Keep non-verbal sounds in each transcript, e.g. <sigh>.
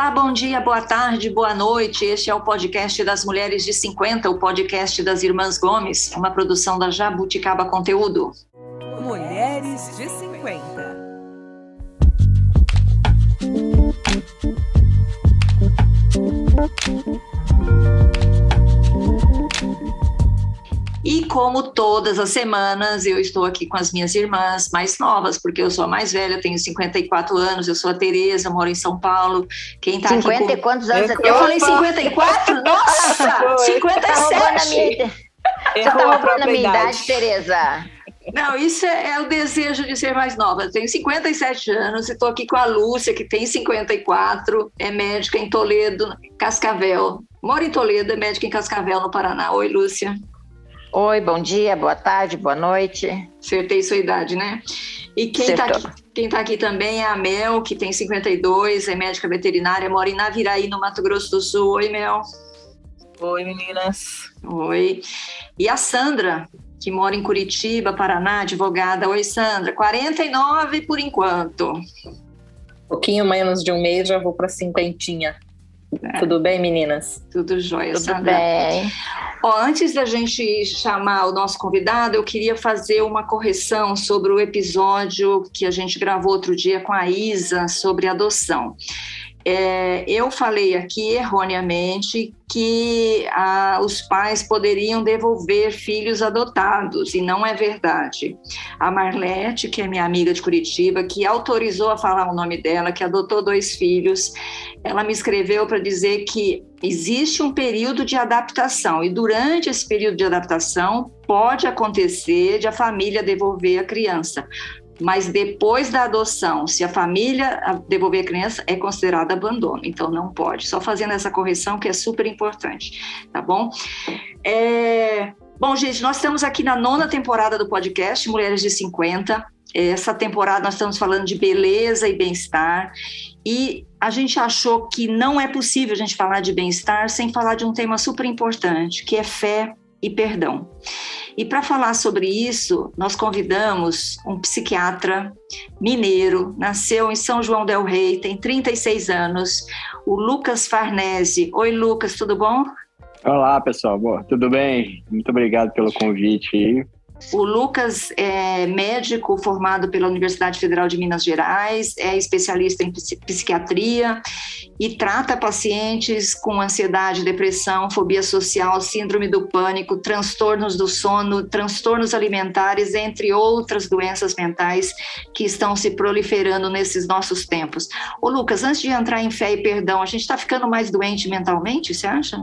Olá, bom dia, boa tarde, boa noite. Este é o podcast das Mulheres de 50, o podcast das Irmãs Gomes, uma produção da Jabuticaba Conteúdo. Mulheres de 50. E como todas as semanas, eu estou aqui com as minhas irmãs mais novas, porque eu sou a mais velha, tenho 54 anos, eu sou a Tereza, moro em São Paulo. Quem tá 50 aqui com... e quantos anos você tem? Eu falei 54? <laughs> Nossa! 57! Você tá roubando a minha idade, Tereza. Não, isso é, é, o desejo de ser mais nova. Eu tenho 57 anos e estou aqui com a Lúcia, que tem 54, é médica em Toledo, Cascavel. Mora em Toledo, é médica em Cascavel, no Paraná. Oi, Lúcia. Oi, bom dia, boa tarde, boa noite. Acertei sua idade, né? E quem está aqui, quem tá aqui também é a Mel, que tem 52, é médica veterinária, mora em Naviraí, no Mato Grosso do Sul. Oi, Mel. Oi, meninas. Oi. E a Sandra, que mora em Curitiba, Paraná, advogada. Oi, Sandra. 49 por enquanto. Um pouquinho menos de um mês, já vou para cinquentinha. É. Tudo bem, meninas? Tudo jóia, Tudo Sandra. bem. Ó, antes da gente chamar o nosso convidado, eu queria fazer uma correção sobre o episódio que a gente gravou outro dia com a Isa sobre adoção. É, eu falei aqui erroneamente que ah, os pais poderiam devolver filhos adotados, e não é verdade. A Marlete, que é minha amiga de Curitiba, que autorizou a falar o nome dela, que adotou dois filhos, ela me escreveu para dizer que existe um período de adaptação, e durante esse período de adaptação pode acontecer de a família devolver a criança mas depois da adoção, se a família devolver a criança, é considerado abandono, então não pode. Só fazendo essa correção que é super importante, tá bom? É... Bom, gente, nós estamos aqui na nona temporada do podcast Mulheres de 50. Essa temporada nós estamos falando de beleza e bem-estar. E a gente achou que não é possível a gente falar de bem-estar sem falar de um tema super importante, que é fé e perdão. E para falar sobre isso, nós convidamos um psiquiatra mineiro, nasceu em São João del Rei, tem 36 anos, o Lucas Farnese. Oi, Lucas, tudo bom? Olá, pessoal. Boa, tudo bem? Muito obrigado pelo convite. O Lucas é médico formado pela Universidade Federal de Minas Gerais, é especialista em psiquiatria e trata pacientes com ansiedade, depressão, fobia social, síndrome do pânico, transtornos do sono, transtornos alimentares, entre outras doenças mentais que estão se proliferando nesses nossos tempos. Ô Lucas, antes de entrar em fé e perdão, a gente está ficando mais doente mentalmente, você acha?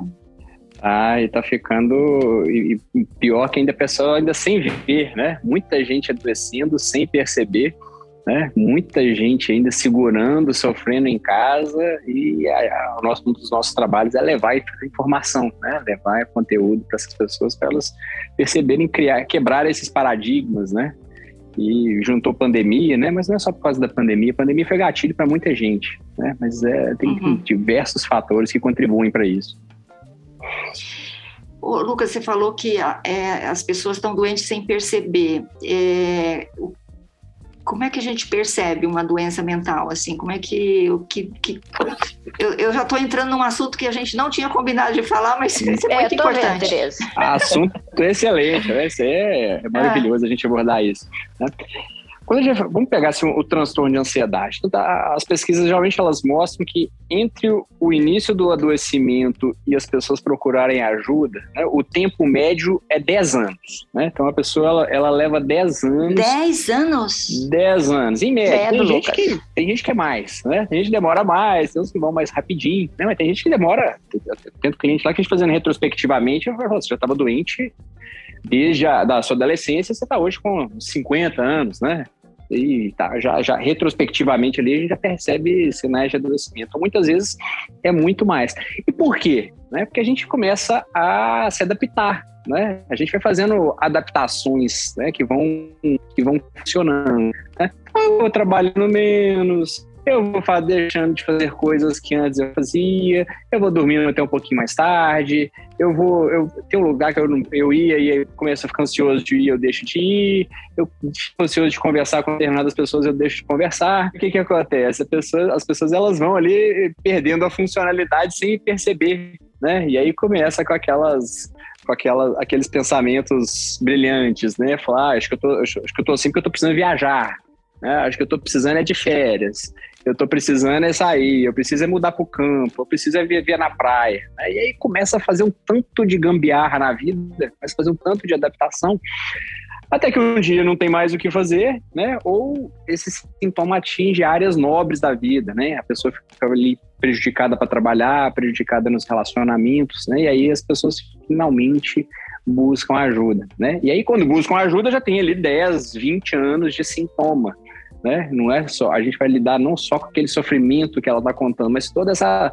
Ah, e tá ficando e, pior que ainda a pessoa ainda sem ver, né? Muita gente adoecendo sem perceber, né? Muita gente ainda segurando, sofrendo em casa e a, a, nosso, um dos nossos trabalhos é levar informação, né? Levar conteúdo para essas pessoas para elas perceberem, criar, quebrar esses paradigmas, né? E juntou pandemia, né? Mas não é só por causa da pandemia. A pandemia foi gatilho para muita gente, né? Mas é, tem uhum. diversos fatores que contribuem para isso. Ô, Lucas, você falou que é, as pessoas estão doentes sem perceber. É, como é que a gente percebe uma doença mental? Assim, como é que, que, que eu, eu, já estou entrando num assunto que a gente não tinha combinado de falar, mas <laughs> isso é, é muito importante. Vendo, assunto excelente, vai ser é maravilhoso a gente abordar isso. Né? Quando gente, vamos pegar assim, o transtorno de ansiedade. Então, tá, as pesquisas geralmente elas mostram que entre o início do adoecimento e as pessoas procurarem ajuda, né, o tempo médio é 10 anos. Né? Então a pessoa ela, ela leva 10 anos. 10 anos? 10 anos, em média. Tem gente, que, tem gente que é mais, né? Tem gente que demora mais, tem uns que vão mais rapidinho, né? Mas tem gente que demora. Tem cliente lá que a gente fazendo retrospectivamente, você já estava doente desde a da sua adolescência, você está hoje com 50 anos, né? E tá, já, já retrospectivamente ali a gente já percebe sinais de adoecimento. Então, muitas vezes é muito mais. E por quê? Né? Porque a gente começa a se adaptar. Né? A gente vai fazendo adaptações né, que, vão, que vão funcionando. Né? Eu vou trabalhando menos, eu vou deixando de fazer coisas que antes eu fazia, eu vou dormindo até um pouquinho mais tarde, eu vou. Eu, tem um lugar que eu, não, eu ia e começo a ficar ansioso de ir, eu deixo de ir, eu fico ansioso de conversar com determinadas pessoas, eu deixo de conversar. O que, que acontece? Pessoa, as pessoas elas vão ali perdendo a funcionalidade sem perceber. Né? E aí começa com aquelas com aquela, aqueles pensamentos brilhantes, né? Falar, ah, acho que eu tô, acho, acho que eu tô assim porque eu tô precisando viajar, né? Acho que eu tô precisando é de férias, eu tô precisando é sair, eu preciso é mudar pro campo, eu preciso é viver na praia. E aí começa a fazer um tanto de gambiarra na vida, começa a fazer um tanto de adaptação, até que um dia não tem mais o que fazer, né? Ou esse sintoma atinge áreas nobres da vida, né? A pessoa fica ali prejudicada para trabalhar, prejudicada nos relacionamentos, né? E aí as pessoas finalmente buscam ajuda, né? E aí quando buscam ajuda já tem ali 10, 20 anos de sintoma, né? Não é só, a gente vai lidar não só com aquele sofrimento que ela está contando, mas toda essa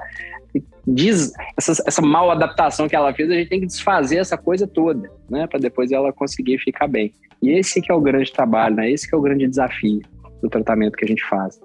diz essa, essa mal adaptação que ela fez, a gente tem que desfazer essa coisa toda, né, para depois ela conseguir ficar bem. E esse que é o grande trabalho, né? Esse que é o grande desafio do tratamento que a gente faz.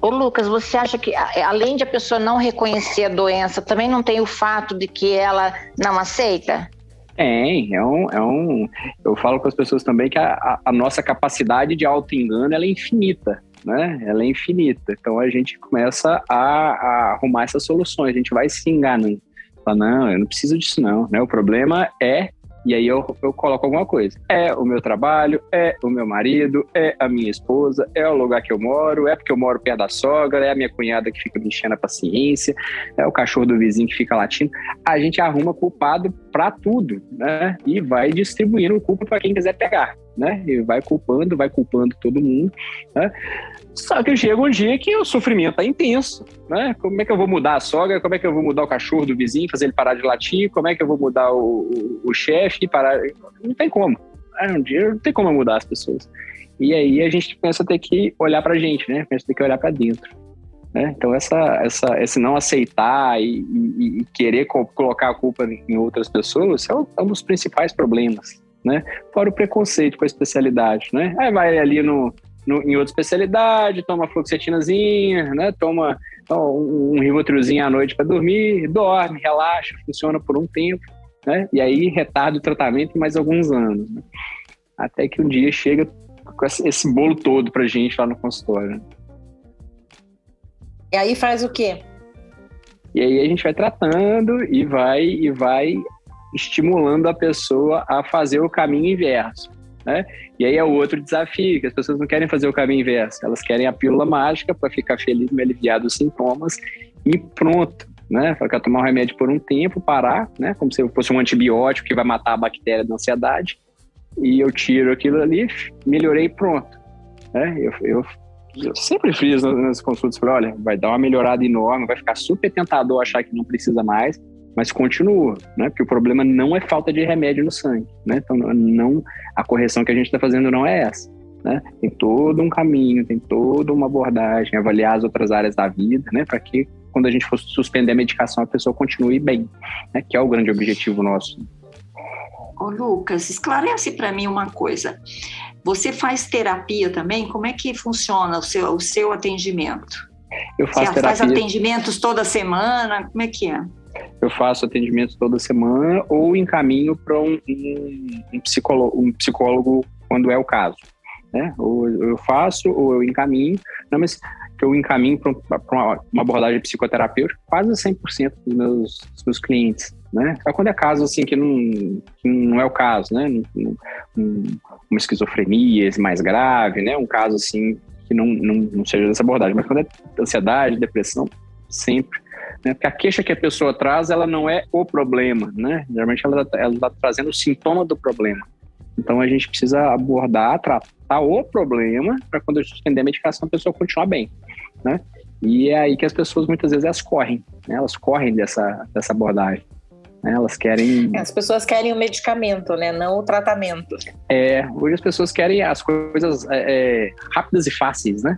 Ô, Lucas, você acha que além de a pessoa não reconhecer a doença, também não tem o fato de que ela não aceita? Tem, é um, é um. Eu falo com as pessoas também que a, a nossa capacidade de auto-engano é infinita né? Ela é infinita. Então a gente começa a, a arrumar essas soluções. A gente vai se enganando. Fala, não, eu não preciso disso não, né? O problema é e aí eu, eu coloco alguma coisa. É o meu trabalho, é o meu marido, é a minha esposa, é o lugar que eu moro, é porque eu moro perto da sogra, é a minha cunhada que fica me enchendo a paciência, é o cachorro do vizinho que fica latindo. A gente arruma culpado para tudo, né? E vai distribuindo culpa para quem quiser pegar, né? E vai culpando, vai culpando todo mundo, né? Só que chega um dia que o sofrimento é intenso, né? Como é que eu vou mudar a sogra? Como é que eu vou mudar o cachorro do vizinho, fazer ele parar de latir? Como é que eu vou mudar o, o, o chefe parar? Não tem como. É, um dia não tem como mudar as pessoas. E aí a gente pensa ter que olhar pra gente, né? Pensa ter que olhar para dentro. Né? Então essa, essa, esse não aceitar e, e, e querer co colocar a culpa em outras pessoas é um, é um dos principais problemas, né? Fora o preconceito com a especialidade, né? Aí vai ali no, no, em outra especialidade, toma fluoxetinazinha, né? Toma um, um ribotrilzinho à noite para dormir, dorme, relaxa, funciona por um tempo, né? E aí retarda o tratamento mais alguns anos, né? Até que um dia chega com esse bolo todo pra gente lá no consultório. Né? E aí faz o quê? E aí a gente vai tratando e vai e vai estimulando a pessoa a fazer o caminho inverso. Né? E aí é o outro desafio, que as pessoas não querem fazer o caminho inverso, elas querem a pílula mágica para ficar feliz, me aliviar dos sintomas e pronto. Né? Quer tomar um remédio por um tempo, parar, né? Como se fosse um antibiótico que vai matar a bactéria da ansiedade. E eu tiro aquilo ali, melhorei pronto. Né? Eu, eu, eu sempre fiz nas consultas, falei, olha, vai dar uma melhorada enorme, vai ficar super tentador achar que não precisa mais, mas continua, né? Porque o problema não é falta de remédio no sangue, né? Então, não, a correção que a gente está fazendo não é essa, né? Tem todo um caminho, tem toda uma abordagem, avaliar as outras áreas da vida, né? Para que quando a gente for suspender a medicação, a pessoa continue bem, né? Que é o grande objetivo nosso. Ô, Lucas, esclarece para mim uma coisa. Você faz terapia também? Como é que funciona o seu, o seu atendimento? Eu faço Você terapia. faz atendimentos toda semana? Como é que é? Eu faço atendimento toda semana ou encaminho para um, um, psicólogo, um psicólogo quando é o caso. Né? Ou eu faço ou eu encaminho, não, mas eu encaminho para uma, uma abordagem psicoterapêutica quase 100% dos meus, dos meus clientes. Né? Só quando é caso assim que não, que não é o caso, né? Um, uma esquizofrenia mais grave, né? Um caso assim que não, não, não seja dessa abordagem, mas quando é ansiedade, depressão, sempre né? Porque a queixa que a pessoa traz, ela não é o problema, né? Geralmente ela está trazendo o sintoma do problema. Então a gente precisa abordar, tratar o problema para quando a gente suspender a medicação a pessoa continuar bem, né? E é aí que as pessoas muitas vezes elas correm, né? Elas correm dessa, dessa abordagem. Né? Elas querem. É, as pessoas querem o medicamento, né? Não o tratamento. É, hoje as pessoas querem as coisas é, é rápidas e fáceis, né?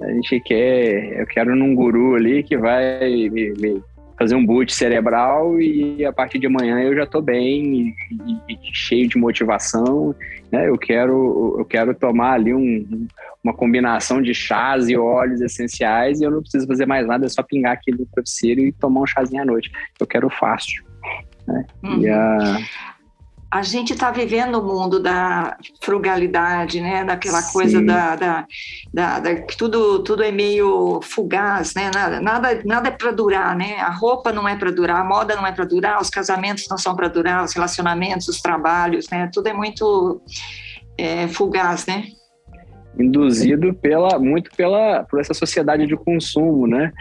A gente quer, eu quero num guru ali que vai me, me fazer um boot cerebral e a partir de amanhã eu já estou bem e, e, cheio de motivação, né? Eu quero, eu quero tomar ali um, uma combinação de chás e óleos essenciais e eu não preciso fazer mais nada, é só pingar aqui no travesseiro e tomar um chazinho à noite. Eu quero fácil. Né? Uhum. E a, a gente está vivendo o mundo da frugalidade, né? Daquela Sim. coisa da, da, da, da, que tudo, tudo é meio fugaz, né? Nada, nada, nada é para durar, né? A roupa não é para durar, a moda não é para durar, os casamentos não são para durar, os relacionamentos, os trabalhos, né? Tudo é muito é, fugaz, né? Induzido pela, muito pela, por essa sociedade de consumo, né?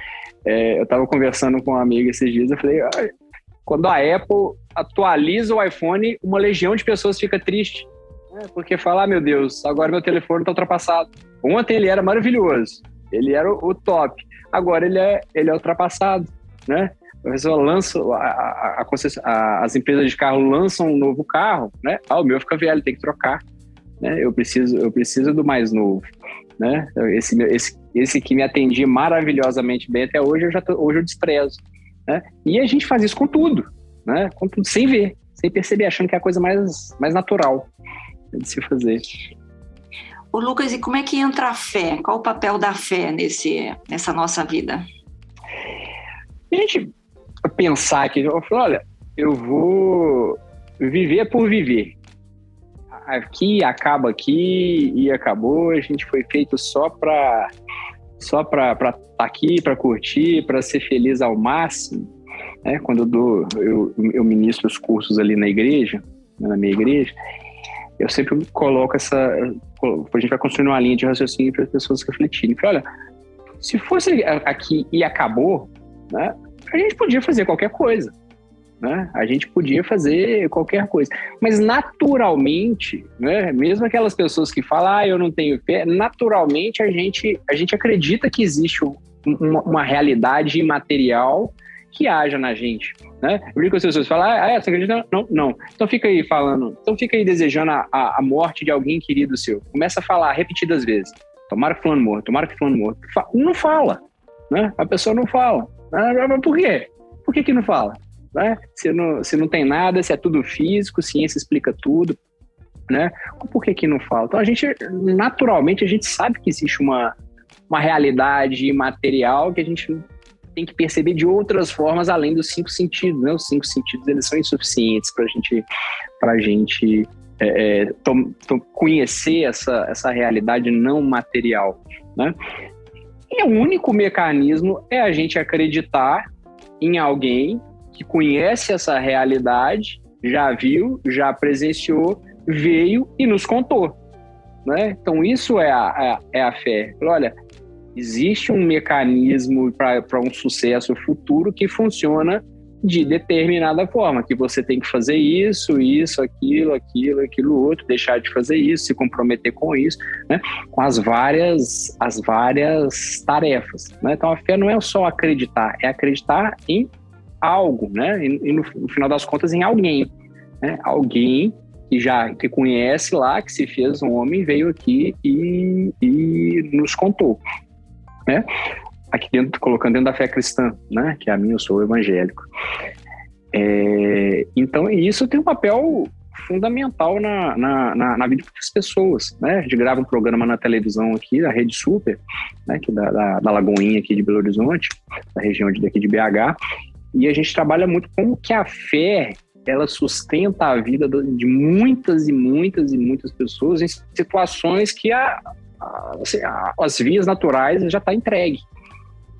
É, eu estava conversando com uma amiga esses dias, eu falei, quando a Apple atualiza o iPhone, uma legião de pessoas fica triste. Né? Porque fala, ah, meu Deus, agora meu telefone está ultrapassado. Ontem ele era maravilhoso, ele era o, top. Agora ele é, ele é ultrapassado, né? A pessoa lança, a, a, a, as empresas de carro lançam um novo carro, né? Ah, o meu fica velho, tem que trocar. Né? Eu preciso, eu preciso do mais novo, né? Esse, esse, esse que me atendia maravilhosamente bem até hoje, eu já tô, hoje eu desprezo. Né? E a gente faz isso com tudo, né? com tudo sem ver, sem perceber, achando que é a coisa mais, mais natural de se fazer. O Lucas, e como é que entra a fé? Qual o papel da fé nesse, nessa nossa vida? A gente pensar que, eu falo, olha, eu vou viver por viver. Aqui acaba aqui e acabou. A gente foi feito só para só para estar tá aqui, para curtir, para ser feliz ao máximo. Né? Quando eu, dou, eu, eu ministro os cursos ali na igreja, na minha igreja, eu sempre coloco essa. A gente vai construindo uma linha de raciocínio para as pessoas refletirem. Olha, se fosse aqui e acabou, né, a gente podia fazer qualquer coisa. Né? A gente podia fazer qualquer coisa. Mas naturalmente, né, mesmo aquelas pessoas que falam, ah, eu não tenho fé, naturalmente a gente, a gente acredita que existe uma, uma realidade imaterial que haja na gente. Né? Eu digo que as pessoas falam, ah, é, você acredita? Não, não. Então fica aí falando, então fica aí desejando a, a, a morte de alguém querido seu. Começa a falar repetidas vezes. Tomara que fulano morra, tomara que fulano morra. Não fala. Né? A pessoa não fala. Mas por quê? Por que, que não fala? Né? Se não, se não tem nada, se é tudo físico, ciência explica tudo, né? Por que que não fala? Então a gente, naturalmente, a gente sabe que existe uma, uma realidade material que a gente tem que perceber de outras formas além dos cinco sentidos, né? Os cinco sentidos, eles são insuficientes para gente, a gente é, é, tom, tom, conhecer essa, essa realidade não material, né? E o único mecanismo é a gente acreditar em alguém que conhece essa realidade, já viu, já presenciou, veio e nos contou. Né? Então, isso é a, é a fé. Olha, existe um mecanismo para um sucesso futuro que funciona de determinada forma, que você tem que fazer isso, isso, aquilo, aquilo, aquilo outro, deixar de fazer isso, se comprometer com isso, né? com as várias, as várias tarefas. Né? Então a fé não é só acreditar, é acreditar em algo, né? E, e no, no, final das contas em alguém, né? Alguém que já que conhece lá, que se fez um homem, veio aqui e, e nos contou, né? Aqui dentro, colocando dentro da fé cristã, né? Que a minha, eu sou evangélico. É, então, isso tem um papel fundamental na, na, na, na, vida das pessoas, né? A gente grava um programa na televisão aqui, da Rede Super, né? Que é da, da, da Lagoinha aqui de Belo Horizonte, da região de, daqui de BH, e a gente trabalha muito como que a fé ela sustenta a vida de muitas e muitas e muitas pessoas em situações que a, a, assim, a as vias naturais já está entregue.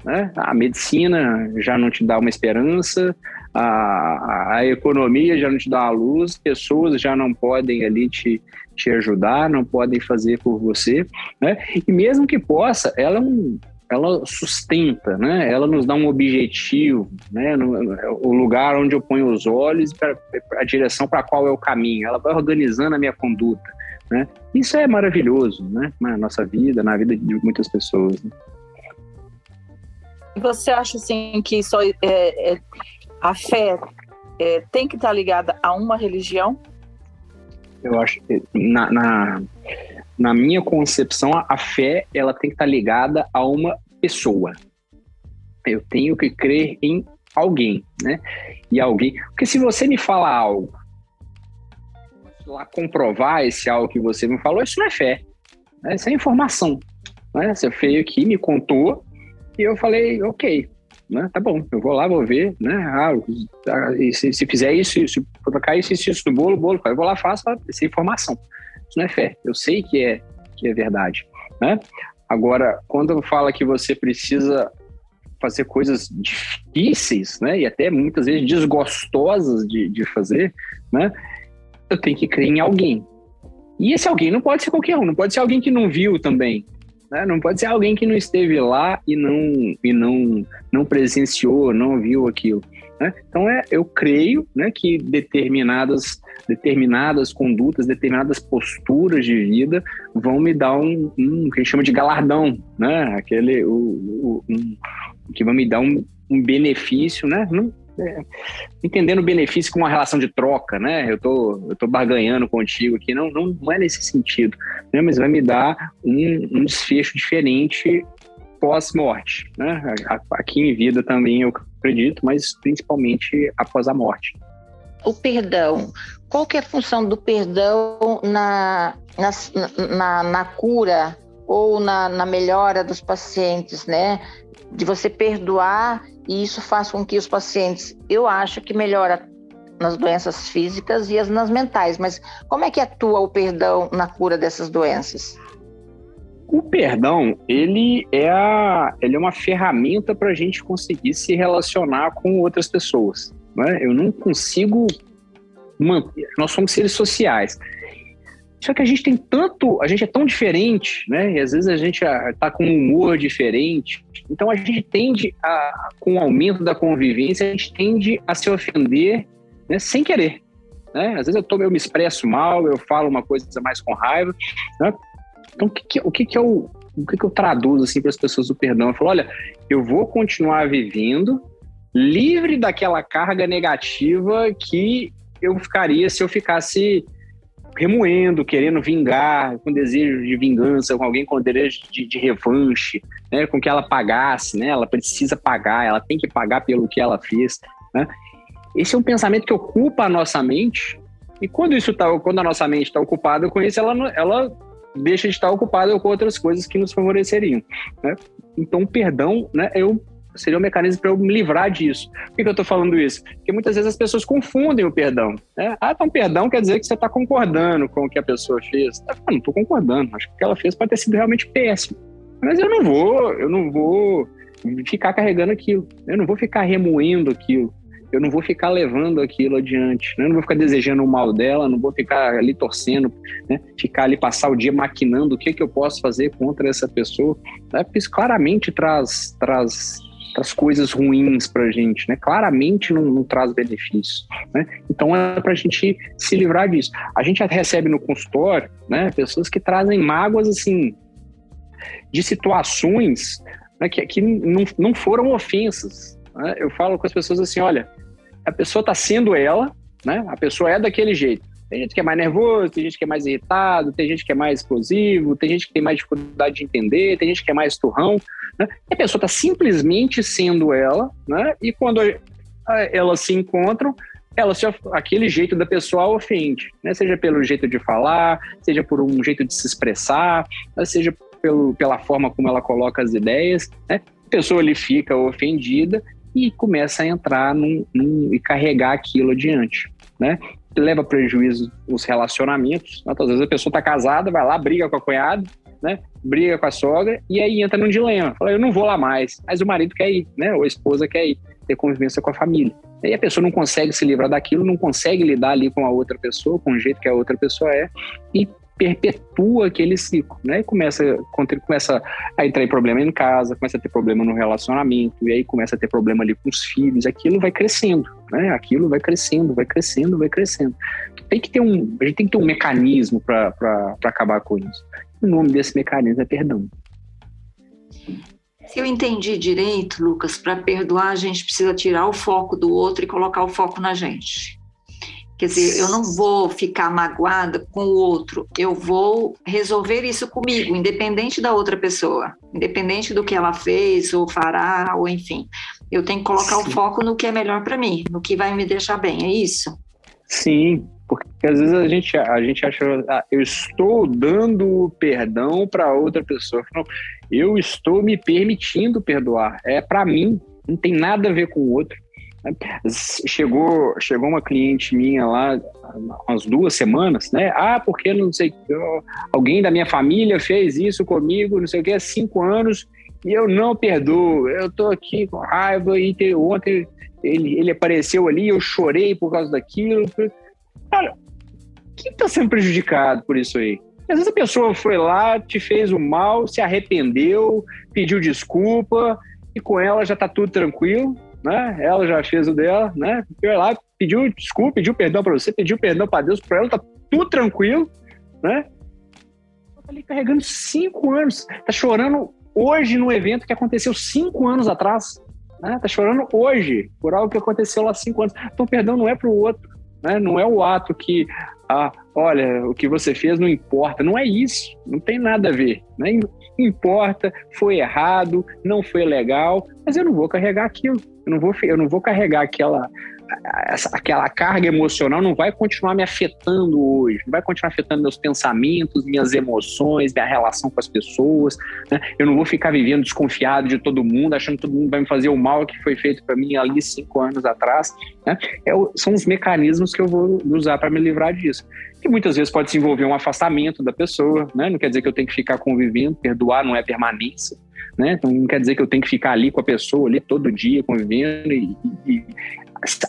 Né? A medicina já não te dá uma esperança, a, a economia já não te dá a luz, pessoas já não podem ali te, te ajudar, não podem fazer por você. Né? E mesmo que possa, ela é um, ela sustenta, né? Ela nos dá um objetivo, né? O lugar onde eu ponho os olhos, pra, a direção para qual é o caminho. Ela vai organizando a minha conduta, né? Isso é maravilhoso, né? Na nossa vida, na vida de muitas pessoas. Né? Você acha assim que só é, é, a fé é, tem que estar ligada a uma religião? Eu acho que na, na na minha concepção, a fé ela tem que estar ligada a uma pessoa. Eu tenho que crer em alguém, né? E alguém, porque se você me fala algo, lá comprovar esse algo que você me falou, isso não é fé, né? isso é informação, né? Você veio aqui, me contou e eu falei, ok, né? Tá bom, eu vou lá, vou ver, né? Ah, se, se fizer isso, se colocar isso, isso, isso no bolo, bolo, eu vou lá, faço essa informação. Isso não é fé. Eu sei que é que é verdade, né? Agora, quando fala que você precisa fazer coisas difíceis, né, e até muitas vezes desgostosas de, de fazer, né, eu tenho que crer em alguém. E esse alguém não pode ser qualquer um, não pode ser alguém que não viu também, né? Não pode ser alguém que não esteve lá e não e não não presenciou, não viu aquilo. Né? Então é, eu creio, né, que determinadas determinadas condutas, determinadas posturas de vida vão me dar um, um que a gente chama de galardão, né? Aquele o, o um, que vão me dar um, um benefício, né? Não, é, entendendo o benefício como uma relação de troca, né? Eu tô, eu tô barganhando contigo aqui, não, não, não é nesse sentido, né? Mas vai me dar um, um desfecho diferente pós-morte, né? Aqui em vida também eu acredito, mas principalmente após a morte. O perdão, qual que é a função do perdão na, na, na, na cura ou na, na melhora dos pacientes, né? De você perdoar e isso faz com que os pacientes, eu acho que melhora nas doenças físicas e as nas mentais, mas como é que atua o perdão na cura dessas doenças? O perdão, ele é, a, ele é uma ferramenta para a gente conseguir se relacionar com outras pessoas. Né? Eu não consigo manter. Nós somos seres sociais. Só que a gente tem tanto, a gente é tão diferente, né? E às vezes a gente está com um humor diferente. Então a gente tende a, com o aumento da convivência, a gente tende a se ofender né, sem querer. Né? Às vezes eu, tô, eu me expresso mal, eu falo uma coisa mais com raiva. Né? Então o que, que, o que, que eu o que, que eu traduzo assim para as pessoas do perdão? Eu falo, olha, eu vou continuar vivendo livre daquela carga negativa que eu ficaria se eu ficasse remoendo, querendo vingar, com desejo de vingança, com alguém com desejo de, de revanche, né, com que ela pagasse, né, ela precisa pagar, ela tem que pagar pelo que ela fez, né. Esse é um pensamento que ocupa a nossa mente e quando isso tá, quando a nossa mente está ocupada com isso, ela, ela deixa de estar ocupada com outras coisas que nos favoreceriam, né. Então, perdão, né, eu seria um mecanismo para eu me livrar disso. Por que, que eu estou falando isso? Porque muitas vezes as pessoas confundem o perdão. Né? Ah, então perdão quer dizer que você está concordando com o que a pessoa fez. Ah, não estou concordando. Acho que o que ela fez pode ter sido realmente péssimo. Mas eu não vou, eu não vou ficar carregando aquilo. Eu não vou ficar remoendo aquilo. Eu não vou ficar levando aquilo adiante. Né? Eu não vou ficar desejando o mal dela, não vou ficar ali torcendo, né? ficar ali passar o dia maquinando o que, que eu posso fazer contra essa pessoa. Né? Porque isso claramente traz, traz as coisas ruins para a gente, né? Claramente não, não traz benefícios, né? Então é para a gente se livrar disso. A gente recebe no consultório, né? Pessoas que trazem mágoas assim de situações né, que, que não, não foram ofensas. Né? Eu falo com as pessoas assim, olha, a pessoa está sendo ela, né? A pessoa é daquele jeito. Tem gente que é mais nervoso, tem gente que é mais irritado, tem gente que é mais explosivo, tem gente que tem mais dificuldade de entender, tem gente que é mais turrão. Né? E a pessoa está simplesmente sendo ela, né? e quando elas se encontram, ela se, aquele jeito da pessoa ofende, né? seja pelo jeito de falar, seja por um jeito de se expressar, né? seja pelo, pela forma como ela coloca as ideias. Né? A pessoa ali fica ofendida e começa a entrar num, num, e carregar aquilo adiante. Né? leva prejuízo os relacionamentos. Né? Às vezes a pessoa está casada, vai lá, briga com a cunhada, né? Briga com a sogra e aí entra num dilema. Fala, eu não vou lá mais, mas o marido quer ir, né? Ou a esposa quer ir, ter convivência com a família. Aí a pessoa não consegue se livrar daquilo, não consegue lidar ali com a outra pessoa, com o jeito que a outra pessoa é, e perpetua aquele ciclo, né? E começa, começa a entrar em problema em casa, começa a ter problema no relacionamento, e aí começa a ter problema ali com os filhos, aquilo vai crescendo, né? Aquilo vai crescendo, vai crescendo, vai crescendo. Tem que ter um, a gente tem que ter um mecanismo para acabar com isso. O nome desse mecanismo é perdão. Se eu entendi direito, Lucas, para perdoar a gente precisa tirar o foco do outro e colocar o foco na gente. Quer dizer, eu não vou ficar magoada com o outro, eu vou resolver isso comigo, independente da outra pessoa, independente do que ela fez ou fará, ou enfim. Eu tenho que colocar Sim. o foco no que é melhor para mim, no que vai me deixar bem, é isso? Sim, porque às vezes a gente, a gente acha, ah, eu estou dando perdão para outra pessoa. Não, eu estou me permitindo perdoar. É para mim, não tem nada a ver com o outro. Chegou, chegou uma cliente minha lá umas duas semanas, né? Ah, porque não sei, alguém da minha família fez isso comigo, não sei o que, há cinco anos e eu não perdoo. Eu tô aqui com raiva e te, ontem ele, ele apareceu ali, eu chorei por causa daquilo. Cara, quem está sendo prejudicado por isso aí? Às vezes a pessoa foi lá, te fez o mal, se arrependeu, pediu desculpa e com ela já está tudo tranquilo né? Ela já fez o dela, né? Foi lá, pediu desculpa, pediu perdão para você, pediu perdão para Deus, para ela tá tudo tranquilo, né? Tá ali carregando cinco anos, tá chorando hoje no evento que aconteceu cinco anos atrás, né? Tá chorando hoje por algo que aconteceu lá cinco anos. Então, perdão não é para o outro, né? Não é o ato que ah, olha, o que você fez não importa. Não é isso, não tem nada a ver. Né? Importa, foi errado, não foi legal, mas eu não vou carregar aquilo. Eu não vou, eu não vou carregar aquela, essa, aquela carga emocional não vai continuar me afetando hoje, não vai continuar afetando meus pensamentos, minhas emoções, minha relação com as pessoas. Né? Eu não vou ficar vivendo desconfiado de todo mundo, achando que todo mundo vai me fazer o mal que foi feito para mim ali cinco anos atrás. Né? É, são os mecanismos que eu vou usar para me livrar disso. Que muitas vezes pode se envolver um afastamento da pessoa, né? não quer dizer que eu tenho que ficar convivendo, perdoar não é permanência. Né? Então não quer dizer que eu tenho que ficar ali com a pessoa ali todo dia convivendo e, e,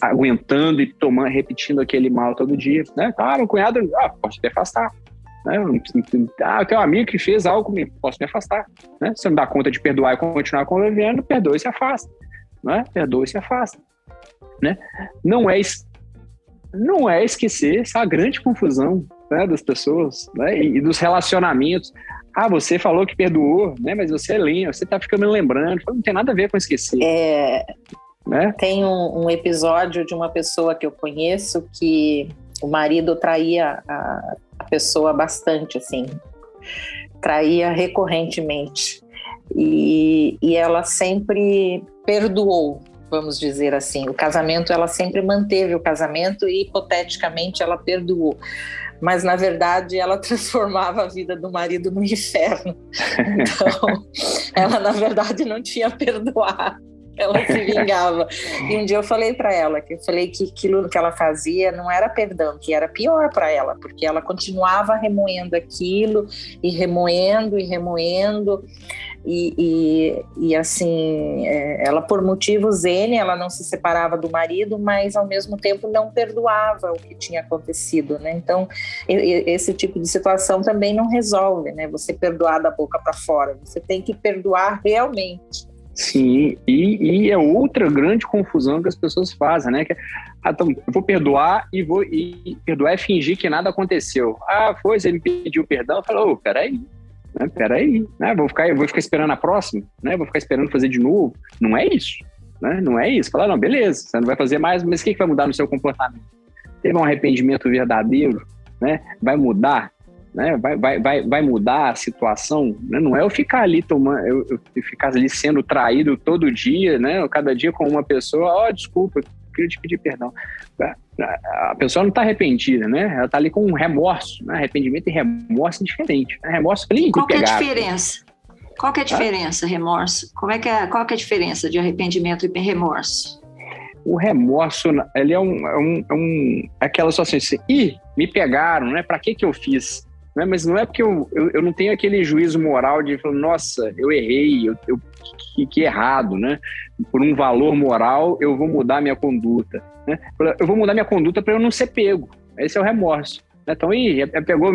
aguentando e tomando, repetindo aquele mal todo dia, né? Ah, meu cunhado, ah, me afastar. Né? Ah, eu tenho um amigo que fez algo comigo, posso me afastar. Né? Se não dá conta de perdoar e continuar convivendo, perdoa e se afasta. Né? Perdoa e se afasta. Né? Não é não é esquecer essa grande confusão né, das pessoas né, e, e, dos relacionamentos. Ah, você falou que perdoou, né, mas você é lembra, você está ficando lembrando. Não tem nada a ver com esquecer. É, né? Tem um, um, episódio de uma pessoa que eu conheço que o marido traía a, a pessoa bastante, assim, traía recorrentemente. E, e ela sempre perdoou, vamos dizer assim. O casamento, ela sempre manteve o casamento e, hipoteticamente, ela perdoou. Mas, na verdade, ela <laughs> transformava a vida do marido no inferno. Então, ela, na verdade, não tinha perdoado ela se vingava. E um dia eu falei para ela que eu falei que aquilo que ela fazia não era perdão, que era pior para ela, porque ela continuava remoendo aquilo e remoendo e remoendo. E, e, e, assim, é, ela por motivos N, ela não se separava do marido, mas ao mesmo tempo não perdoava o que tinha acontecido, né? Então, esse tipo de situação também não resolve, né? Você perdoar da boca para fora, você tem que perdoar realmente. Sim, e, e, é outra grande confusão que as pessoas fazem, né? Que, ah, então, eu vou perdoar e vou e perdoar é fingir que nada aconteceu. Ah, foi, você me pediu perdão, falou, oh, peraí, né? Peraí, né? Vou ficar, vou ficar esperando a próxima, né? Vou ficar esperando fazer de novo. Não é isso, né? Não é isso. Falar, não, beleza, você não vai fazer mais, mas o que, que vai mudar no seu comportamento? Teve um arrependimento verdadeiro, né? Vai mudar? né? Vai, vai, vai, vai mudar a situação, né? Não é eu ficar ali tomando, eu, eu, ficar ali sendo traído todo dia, né? Cada dia com uma pessoa, ó, oh, desculpa, queria te pedir perdão. A pessoa não está arrependida, né? Ela está ali com um remorso, né? Arrependimento e remorso é diferente. Né? Remorso ali Qual é a diferença? Qual é a diferença, remorso? Como é que é, qual que é a diferença de arrependimento e remorso? O remorso, ele é um, é um, é um é aquela situação assim, ih, me pegaram, né? Para que que eu fiz? Né? Mas não é porque eu, eu, eu, não tenho aquele juízo moral de falar, nossa, eu errei, eu, eu que, que errado, né? Por um valor moral, eu vou mudar minha conduta. Né? Eu vou mudar minha conduta para eu não ser pego. Esse é o remorso. Né? Então, ih, pegou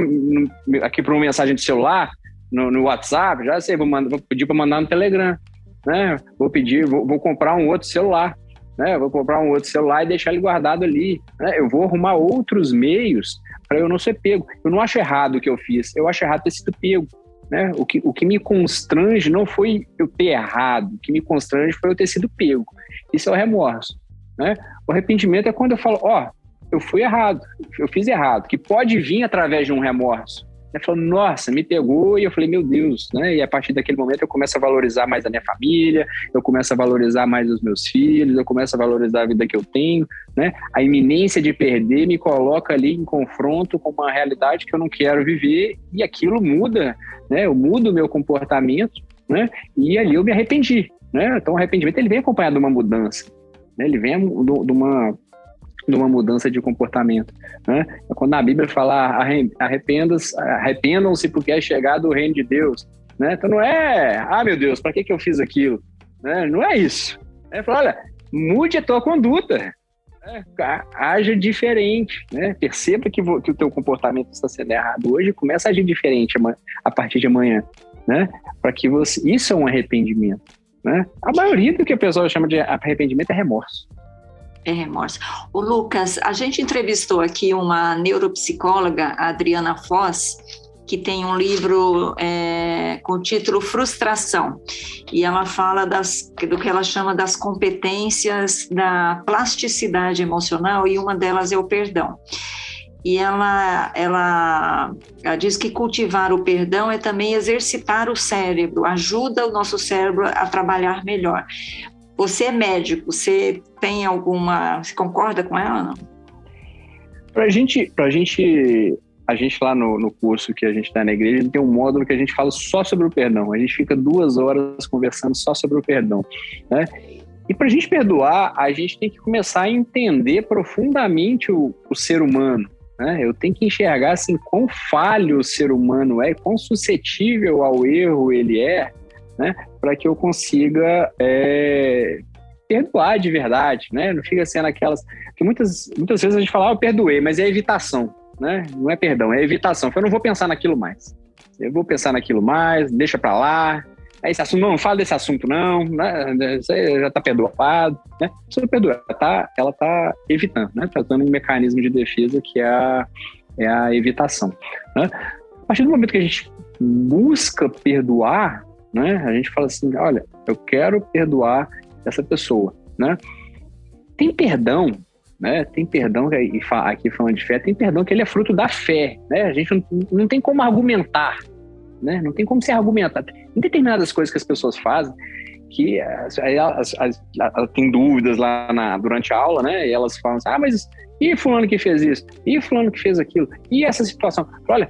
aqui para uma mensagem de celular, no, no, WhatsApp, já sei, vou, mandar, vou pedir para mandar no Telegram. Né? Vou pedir, vou, vou comprar um outro celular. Né? Vou comprar um outro celular e deixar ele guardado ali. Né? Eu vou arrumar outros meios para eu não ser pego. Eu não acho errado o que eu fiz, eu acho errado ter sido pego. Né? O, que, o que me constrange não foi eu ter errado, o que me constrange foi eu ter sido pego. Isso é o remorso. Né? O arrependimento é quando eu falo, ó, oh, eu fui errado, eu fiz errado, que pode vir através de um remorso. Ele falou, nossa, me pegou, e eu falei, meu Deus, né? E a partir daquele momento eu começo a valorizar mais a minha família, eu começo a valorizar mais os meus filhos, eu começo a valorizar a vida que eu tenho, né? A iminência de perder me coloca ali em confronto com uma realidade que eu não quero viver, e aquilo muda, né? Eu mudo o meu comportamento, né? E ali eu me arrependi, né? Então o arrependimento ele vem acompanhado de uma mudança, né? Ele vem de uma numa mudança de comportamento. Né? É quando a Bíblia fala arrependam-se porque é chegado o reino de Deus. Né? Então não é, ah meu Deus, para que, que eu fiz aquilo? Né? Não é isso. É falar, olha, mude a tua conduta. Né? Haja diferente. Né? Perceba que, que o teu comportamento está sendo errado hoje e começa a agir diferente a partir de amanhã. Né? Para que você. Isso é um arrependimento. Né? A maioria do que a pessoa chama de arrependimento é remorso é remorso. O Lucas, a gente entrevistou aqui uma neuropsicóloga, Adriana Foz, que tem um livro é, com o título Frustração, e ela fala das, do que ela chama das competências da plasticidade emocional, e uma delas é o perdão. E ela, ela, ela diz que cultivar o perdão é também exercitar o cérebro, ajuda o nosso cérebro a trabalhar melhor. Você é médico, você tem alguma. Você concorda com ela não? Pra gente, pra gente, a gente lá no, no curso que a gente dá na igreja, tem um módulo que a gente fala só sobre o perdão. A gente fica duas horas conversando só sobre o perdão, né? E para a gente perdoar, a gente tem que começar a entender profundamente o, o ser humano. Né? Eu tenho que enxergar assim quão falho o ser humano é, quão suscetível ao erro ele é, né? Para que eu consiga é, perdoar de verdade, né? Não fica sendo aquelas que muitas muitas vezes a gente fala, ah, eu perdoei, mas é evitação, né? Não é perdão, é evitação. Eu não vou pensar naquilo mais. Eu vou pensar naquilo mais, deixa para lá. Esse assunto não, não fala desse assunto não, né? Você já está perdoado, né? Você perdoa, ela tá, ela tá evitando, né? Tratando tá um mecanismo de defesa que é a, é a evitação. Né? A partir do momento que a gente busca perdoar, né? A gente fala assim, olha, eu quero perdoar essa pessoa, né? Tem perdão, né? Tem perdão e aqui falando de fé, tem perdão que ele é fruto da fé, né? A gente não, não tem como argumentar, né? Não tem como se argumentar. Tem determinadas coisas que as pessoas fazem que têm dúvidas lá na, durante a aula, né? E elas falam assim, ah, mas e fulano que fez isso? E fulano que fez aquilo? E essa situação? Olha,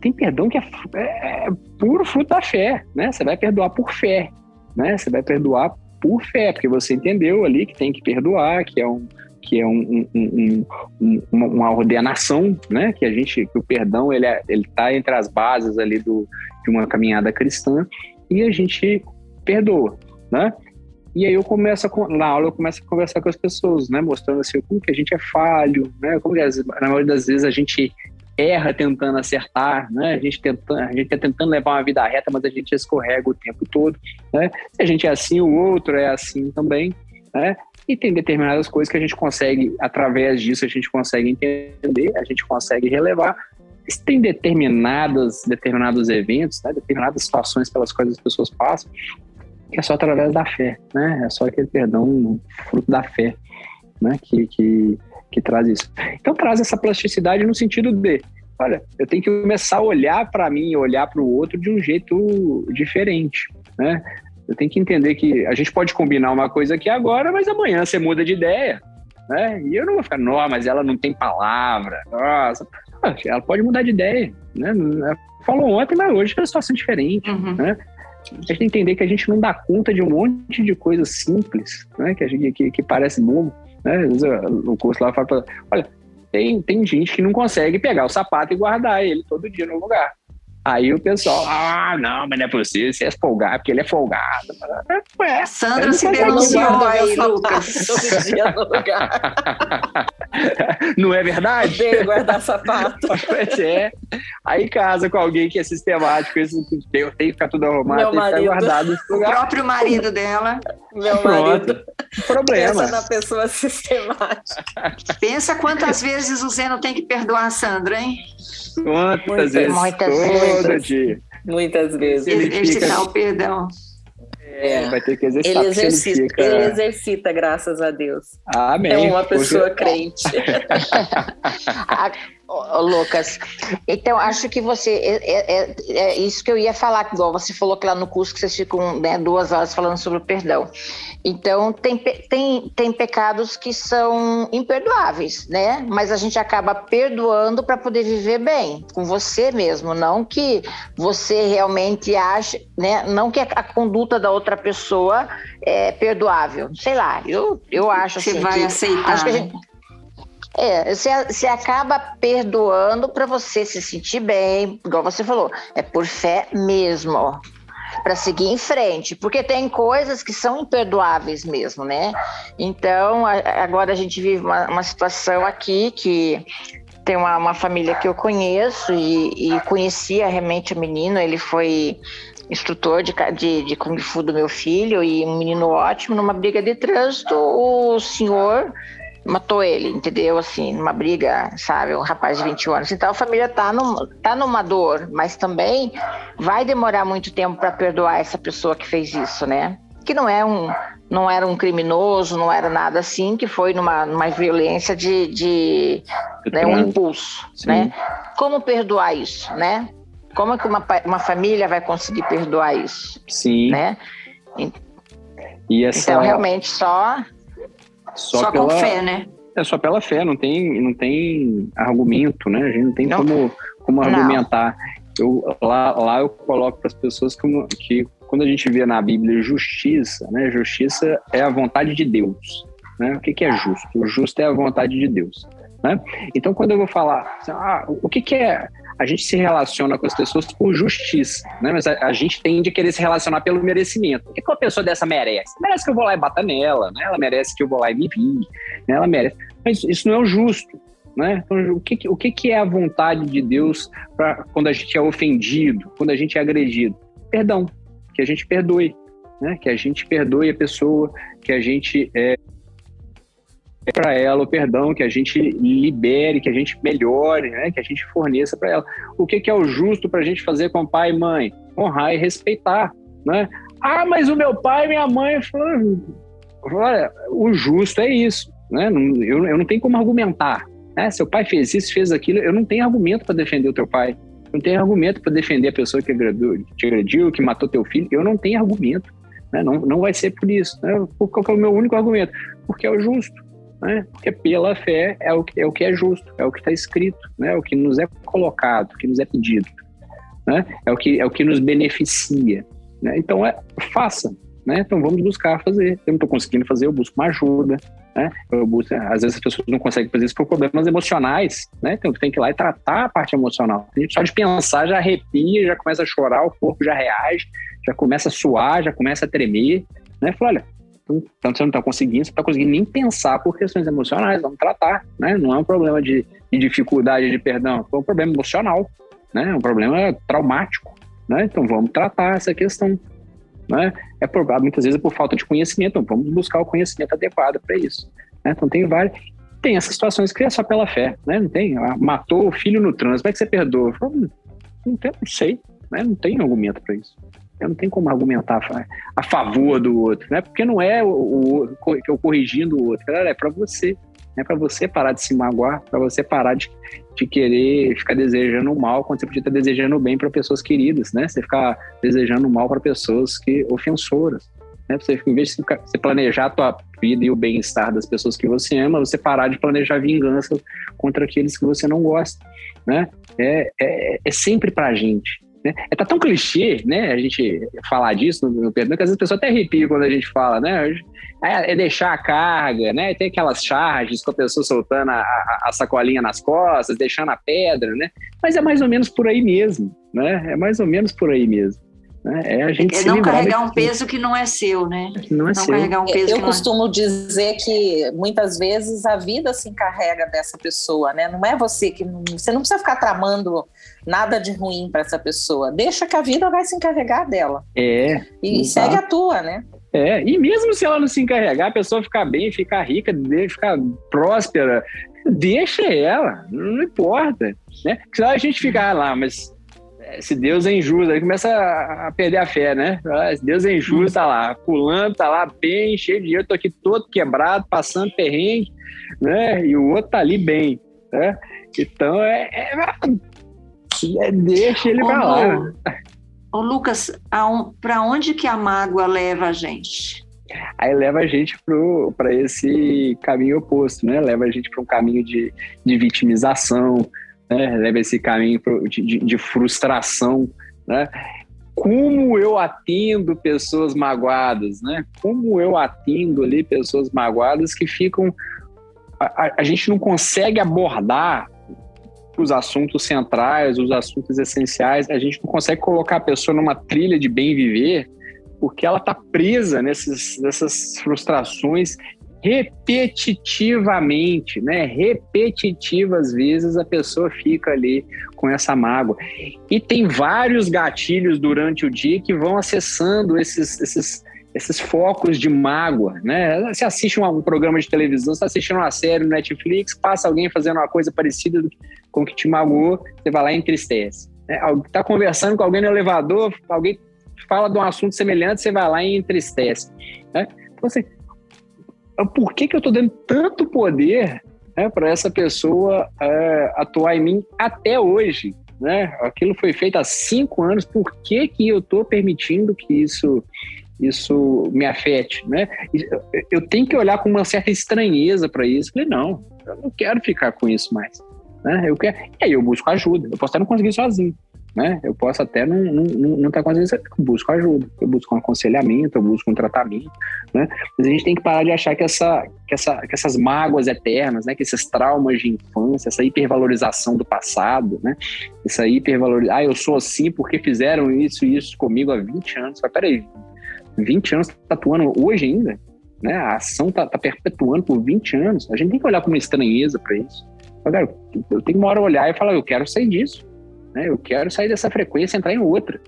tem perdão que é, é, é, puro fruto da fé, né? Você vai perdoar por fé, né? Você vai perdoar por fé, porque você entendeu ali que tem que perdoar, que é um que é um, um, um, uma ordenação, né? Que a gente, que o perdão ele é, ele está entre as bases ali do, de uma caminhada cristã e a gente perdoa, né? E aí eu começo a, na aula eu começo a conversar com as pessoas, né, mostrando assim como que a gente é falho, né, como que na maioria das vezes a gente erra tentando acertar, né? A gente tentando, a gente tá tentando levar uma vida reta, mas a gente escorrega o tempo todo, né? Se a gente é assim, o outro é assim também, né? E tem determinadas coisas que a gente consegue, através disso, a gente consegue entender, a gente consegue relevar. Tem determinadas, determinados eventos, né? determinadas situações pelas quais as pessoas passam, que é só através da fé, né? É só aquele perdão fruto da fé, né? Que, que, que traz isso. Então traz essa plasticidade no sentido de, olha, eu tenho que começar a olhar para mim, olhar para o outro de um jeito diferente, né? Eu tenho que entender que a gente pode combinar uma coisa aqui agora, mas amanhã você muda de ideia, né? E eu não vou ficar, não, mas ela não tem palavra, nossa, ela pode mudar de ideia, né? Falou ontem, mas hoje é uma situação diferente, uhum. né? A gente tem que entender que a gente não dá conta de um monte de coisas simples, né? Que, a gente, que, que parece bobo. Né? No curso lá fala, olha, tem, tem gente que não consegue pegar o sapato e guardar ele todo dia no lugar. Aí o pessoal, ah, não, mas não é possível, você é folgado, porque ele é folgado. Ué, Sandra se denunciou aí, Lucas. <laughs> Todo dia no lugar. Não é verdade? Odeio guardar sapato. <laughs> Pois é. Aí casa com alguém que é sistemático, esse, tem, tem que ficar tudo arrumado, Meu tem marido. que ficar guardado. O próprio marido dela. Meu Pronto. marido. Problema. Pensa na pessoa sistemática. Pensa quantas vezes o Zé não tem que perdoar a Sandra, hein? Quantas muitas, vezes? Muitas vezes. Todo dia. Muitas vezes. Exercitar o perdão. É, vai ter que exercitar. Ele exercita, ele, fica... ele exercita, graças a Deus. Amém. É uma pessoa crente. <laughs> <laughs> Lucas, então acho que você é, é, é, é, isso que eu ia falar, igual você falou que lá no curso que vocês ficam né, duas horas falando sobre o perdão. Então tem, tem, tem pecados que são imperdoáveis, né? Mas a gente acaba perdoando para poder viver bem com você mesmo, não que você realmente ache, né? Não que a, conduta da outra pessoa é perdoável. Sei lá, eu, eu acho você assim. Você vai que, aceitar. Acho que a gente, é, você, você acaba perdoando para você se sentir bem, igual você falou, é por fé mesmo, para seguir em frente, porque tem coisas que são imperdoáveis mesmo, né? Então, a, agora a gente vive uma, uma situação aqui que tem uma, uma, família que eu conheço e, e conhecia realmente o menino, ele foi instrutor de, de, de Kung Fu do meu filho e um menino ótimo, numa briga de trânsito, o senhor matou ele, entendeu? Assim, numa briga, sabe? Um rapaz de 21 anos. Então a família tá, no, tá numa dor, mas também vai demorar muito tempo para perdoar essa pessoa que fez isso, né? Que não é um não era um criminoso, não era nada assim, que foi numa, numa violência de, de né, um impulso, Sim. né? Como perdoar isso, né? Como é que uma, uma família vai conseguir perdoar isso? Sim. Né? E essa... Então, realmente, só só, só pela, com fé, né? É só pela fé, não tem, não tem argumento, né? A gente não tem não. como, como argumentar. Eu, lá, lá eu coloco para as pessoas como, que quando a gente vê na Bíblia justiça, né? Justiça é a vontade de Deus. Né? O que, que é justo? O justo é a vontade de Deus. Né? Então, quando eu vou falar, assim, ah, o que, que é a gente se relaciona com as pessoas por justiça, né? Mas a, a gente tende a querer se relacionar pelo merecimento. O que, uma pessoa dessa merece? Merece que eu vou lá e bata nela, né? Ela merece que eu vou lá e me vire, né? Ela merece. Mas isso não é o justo, né? Então, o que, o que é a vontade de Deus para quando a gente é ofendido, quando a gente é agredido? Perdão, que a gente perdoe, né? Que a gente perdoe a pessoa, que a gente é, para ela o perdão, que a gente libere, que a gente melhore, né? que a gente forneça para ela. O que, que é o justo para a gente fazer com pai e mãe? Honrar e respeitar. Né? Ah, mas o meu pai e minha mãe olha, o justo é isso. Né? Eu, eu não tenho como argumentar. Né? Seu pai fez isso, fez aquilo, eu não tenho argumento para defender o teu pai. Eu não tenho argumento para defender a pessoa que te agrediu, que matou teu filho. Eu não tenho argumento. Né? Não, não vai ser por isso. Né? Qual é o meu único argumento? Porque é o justo né? Porque pela fé é o, que, é o que é justo, é o que está escrito, né? É o que nos é colocado, o que nos é pedido, né? É o que, é o que nos beneficia, né? Então, é, faça, né? Então, vamos buscar fazer. Eu não estou conseguindo fazer, eu busco uma ajuda, né? Eu busco, às vezes as pessoas não conseguem fazer isso por problemas emocionais, né? Então, tem que ir lá e tratar a parte emocional. Só de pensar já arrepia, já começa a chorar, o corpo já reage, já começa a suar, já começa a tremer, né? Fala, olha, então você não está conseguindo, você está conseguindo nem pensar por questões emocionais, vamos tratar, né? Não é um problema de, de dificuldade de perdão, é um problema emocional, né? É um problema traumático, né? Então vamos tratar essa questão, né? É por, muitas vezes é por falta de conhecimento, então vamos buscar o conhecimento adequado para isso. Né? Então tem várias, tem essas situações que é só pela fé, né? Não tem, ah, matou o filho no trânsito, como é que você perdoa? Não, tem, não sei, né? Não tem argumento para isso. Eu não tenho como argumentar a favor do outro, né? Porque não é o, o, eu corrigindo o outro, é para você. É para você parar de se magoar, para você parar de, de querer ficar desejando mal quando você podia estar desejando bem para pessoas queridas, né? Você ficar desejando mal para pessoas que ofensoras. Né? Você, em vez de você planejar a tua vida e o bem-estar das pessoas que você ama, você parar de planejar vingança contra aqueles que você não gosta, né? É, é, é sempre para a gente. Né? É tá tão clichê, né, a gente falar disso no, perdão, que às vezes a pessoa até arrepia quando a gente fala, né? É, é deixar a carga, né? Tem aquelas charges com a pessoa soltando a, a, a, sacolinha nas costas, deixando a pedra, né? Mas é mais ou menos por aí mesmo, né? É mais ou menos por aí mesmo. Né? É a gente é não carregar um peso que não é seu, né? Não é não seu. Carregar um peso Eu costumo é... dizer que muitas vezes a vida se encarrega dessa pessoa, né? Não é você que você não precisa ficar tramando nada de ruim para essa pessoa. Deixa que a vida vai se encarregar dela. É. E exato. segue a tua, né? É, e mesmo se ela não se encarregar, a pessoa ficar bem, ficar rica, ficar próspera, deixa ela, não importa, né? Se a gente ficar lá, mas se Deus é injusto, aí começa a perder a fé, né? Ah, se Deus é injusto, tá lá, pulando, tá lá bem, cheio de dinheiro, tô aqui todo quebrado, passando perrengue, né? E o outro tá ali bem, né? Então, é, é, é deixa ele pra lá. Ô, Lucas, para onde que a mágoa leva a gente? Aí leva a gente para esse caminho oposto, né? Leva a gente para um caminho de, de vitimização, né? leva esse caminho de, de, frustração, né? Como eu atendo pessoas magoadas, né? Como eu atendo ali pessoas magoadas que ficam... A, a gente não consegue abordar os assuntos centrais, os assuntos essenciais, a gente não consegue colocar a pessoa numa trilha de bem viver porque ela está presa nessas frustrações repetitivamente, né? Repetitivas vezes a pessoa fica ali com essa mágoa. E tem vários gatilhos durante o dia que vão acessando esses, esses, esses focos de mágoa, né? Você assiste um, um programa de televisão, você está assistindo uma série no Netflix, passa alguém fazendo uma coisa parecida com o que te magoou, você vai lá e entristece. Está né? Tá conversando com alguém no elevador, alguém fala de um assunto semelhante, você vai lá e entristece. Né? Então, assim, por que, que eu estou dando tanto poder né, para essa pessoa é, atuar em mim até hoje? Né? Aquilo foi feito há cinco anos, por que, que eu estou permitindo que isso, isso me afete? Né? Eu tenho que olhar com uma certa estranheza para isso. Falei, não, eu não quero ficar com isso mais. Né? Eu quero... E aí eu busco ajuda. Eu posso até não conseguir sozinho né? Eu posso até não estar não, não, tá conseguindo, eu busco ajuda, eu busco um aconselhamento, eu busco um tratamento, né? Mas a gente tem que parar de achar que, essa, que, essa, que essas mágoas eternas, né? Que esses traumas de infância, essa hipervalorização do passado, né? Essa hipervalorização, ah, eu sou assim porque fizeram isso e isso comigo há 20 anos. Mas peraí, 20 anos tá atuando hoje ainda? Né? A ação tá, tá perpetuando por 20 anos. A gente tem que olhar com uma estranheza para isso. Eu tenho uma hora olhar e falar, eu quero sair disso. Né? Eu quero sair dessa frequência e entrar em outra.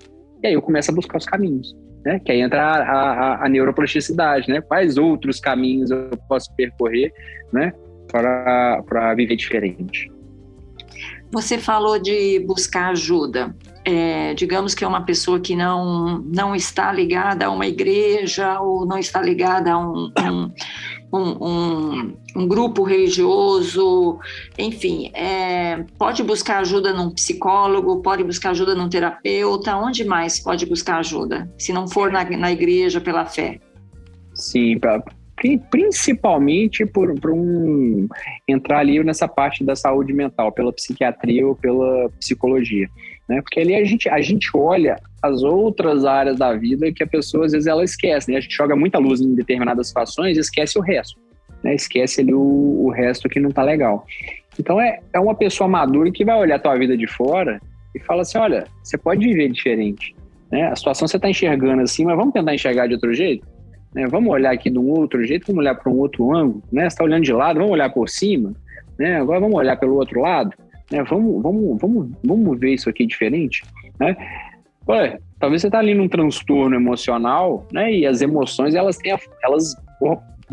E aí eu começo a buscar os caminhos. Né? Que aí entra a, a, a neuroplasticidade, né? Quais outros caminhos eu posso percorrer, né? Para viver diferente. Você falou de buscar ajuda. É, digamos que é uma pessoa que não, não está ligada a uma igreja ou não está ligada a um, um, um, um, um grupo religioso, enfim, é, pode buscar ajuda num psicólogo, pode buscar ajuda num terapeuta, onde mais pode buscar ajuda, se não for na, na igreja pela fé? Sim, pra, principalmente por, por um, entrar ali nessa parte da saúde mental, pela psiquiatria ou pela psicologia né? Porque ali a gente, a gente olha as outras áreas da vida que a pessoa às vezes ela esquece, né? A gente joga muita luz em determinadas situações e esquece o resto, né? Esquece ali o, o resto que não tá legal. Então é, é uma pessoa madura que vai olhar a tua vida de fora e fala assim, olha, você pode viver diferente, né? A situação você está enxergando assim, mas vamos tentar enxergar de outro jeito? Né? Vamos olhar aqui de um outro jeito, vamos olhar para um outro ângulo, né? Você está olhando de lado, vamos olhar por cima, né? Agora vamos olhar pelo outro lado. Né? Vamos, vamos, vamos, vamos ver isso aqui diferente, né? Ué, talvez você está ali num transtorno emocional, né? E as emoções elas têm, elas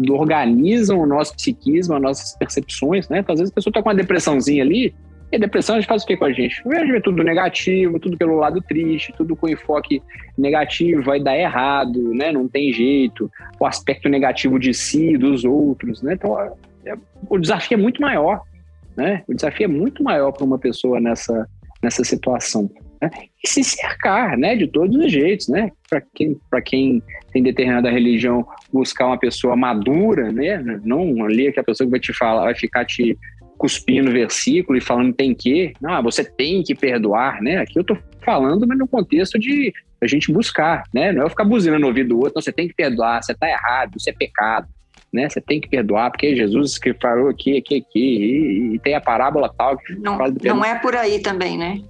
organizam o nosso psiquismo, as nossas percepções, né? Então, às vezes a pessoa está com uma depressãozinha ali, e a depressão a gente faz o que com a gente? A gente vê tudo negativo, tudo pelo lado triste, tudo com enfoque negativo, vai dar errado, né? Não tem jeito. O aspecto negativo de si, dos outros, né? Então, é, o desafio é muito maior. Né? O desafio é muito maior para uma pessoa nessa, nessa situação. Né? E se cercar né, de todos os jeitos. Né? Para quem, quem tem determinada religião, buscar uma pessoa madura, né? não ali a pessoa que vai te falar, vai ficar te cuspindo versículo e falando tem que, ah, você tem que perdoar, né? Aqui eu estou falando, mas no contexto de a gente buscar, né? Não é eu ficar buzinando no ouvido do outro, não, você tem que perdoar, você está errado, isso é pecado né? Você tem que perdoar, porque Jesus que falou aqui, aqui, aqui, e, e tem a parábola tal. Que não, não é por aí também, né?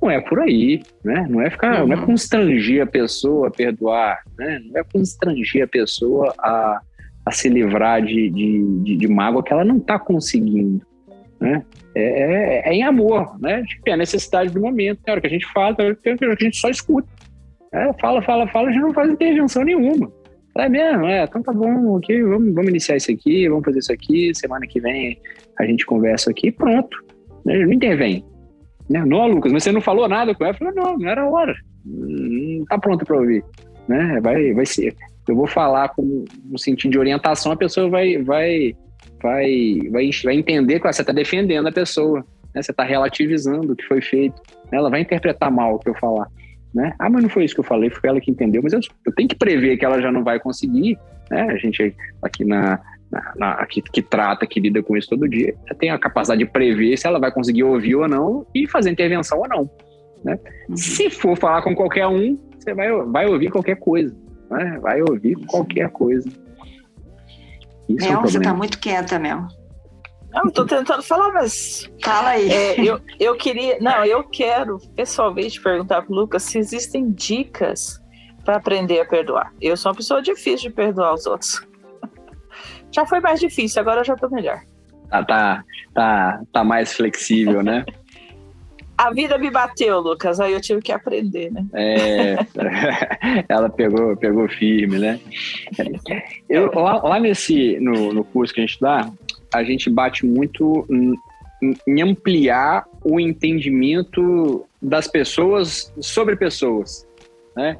Não é por aí, né? Não é ficar, uhum. não é uhum. constrangir a pessoa a perdoar, né? Não é constrangir a pessoa a, a se livrar de, de, de, de mágoa que ela não está conseguindo, né? É, é, é, em amor, né? Tipo, é a necessidade do momento. Na hora que a gente fala, na hora que a gente só escuta. É, fala, fala, fala, a gente não faz intervenção nenhuma. É mesmo, é, então tá bom, ok, vamos, vamos iniciar isso aqui, vamos fazer isso aqui, semana que vem a gente conversa aqui pronto. Né? Não intervém. Né? Não, Lucas, mas você não falou nada com ela? Eu falei, não, não era hora. Não tá pronto para ouvir. Né? Vai, vai ser. Eu vou falar com um sentido de orientação, a pessoa vai, vai, vai, vai, vai entender que você está defendendo a pessoa. Né? Você está relativizando o que foi feito. Ela vai interpretar mal o que eu falar. Né? Ah, mas não foi isso que eu falei, foi ela que entendeu. Mas eu, eu tenho que prever que ela já não vai conseguir. Né? A gente aqui na, na, na que, que, trata, que lida com isso todo dia, tem a capacidade de prever se ela vai conseguir ouvir ou não e fazer intervenção ou não. Né? Uhum. Se for falar com qualquer um, você vai, vai ouvir qualquer coisa. Né? Vai ouvir qualquer coisa. Isso Mel, é um você está muito quieta, Mel. Não, estou tentando falar, mas. Fala aí. É, eu, eu queria. Não, eu quero pessoalmente perguntar para o Lucas se existem dicas para aprender a perdoar. Eu sou uma pessoa difícil de perdoar os outros. <laughs> Já foi mais difícil, agora eu já estou melhor. Tá, tá, tá, tá mais flexível, né? <laughs> A vida me bateu, Lucas, aí eu tive que aprender, né? É, <laughs> ela pegou, pegou firme, né? Eu, lá, lá nesse, no, no curso que a gente dá, a gente bate muito em, em ampliar o entendimento das pessoas sobre pessoas, né?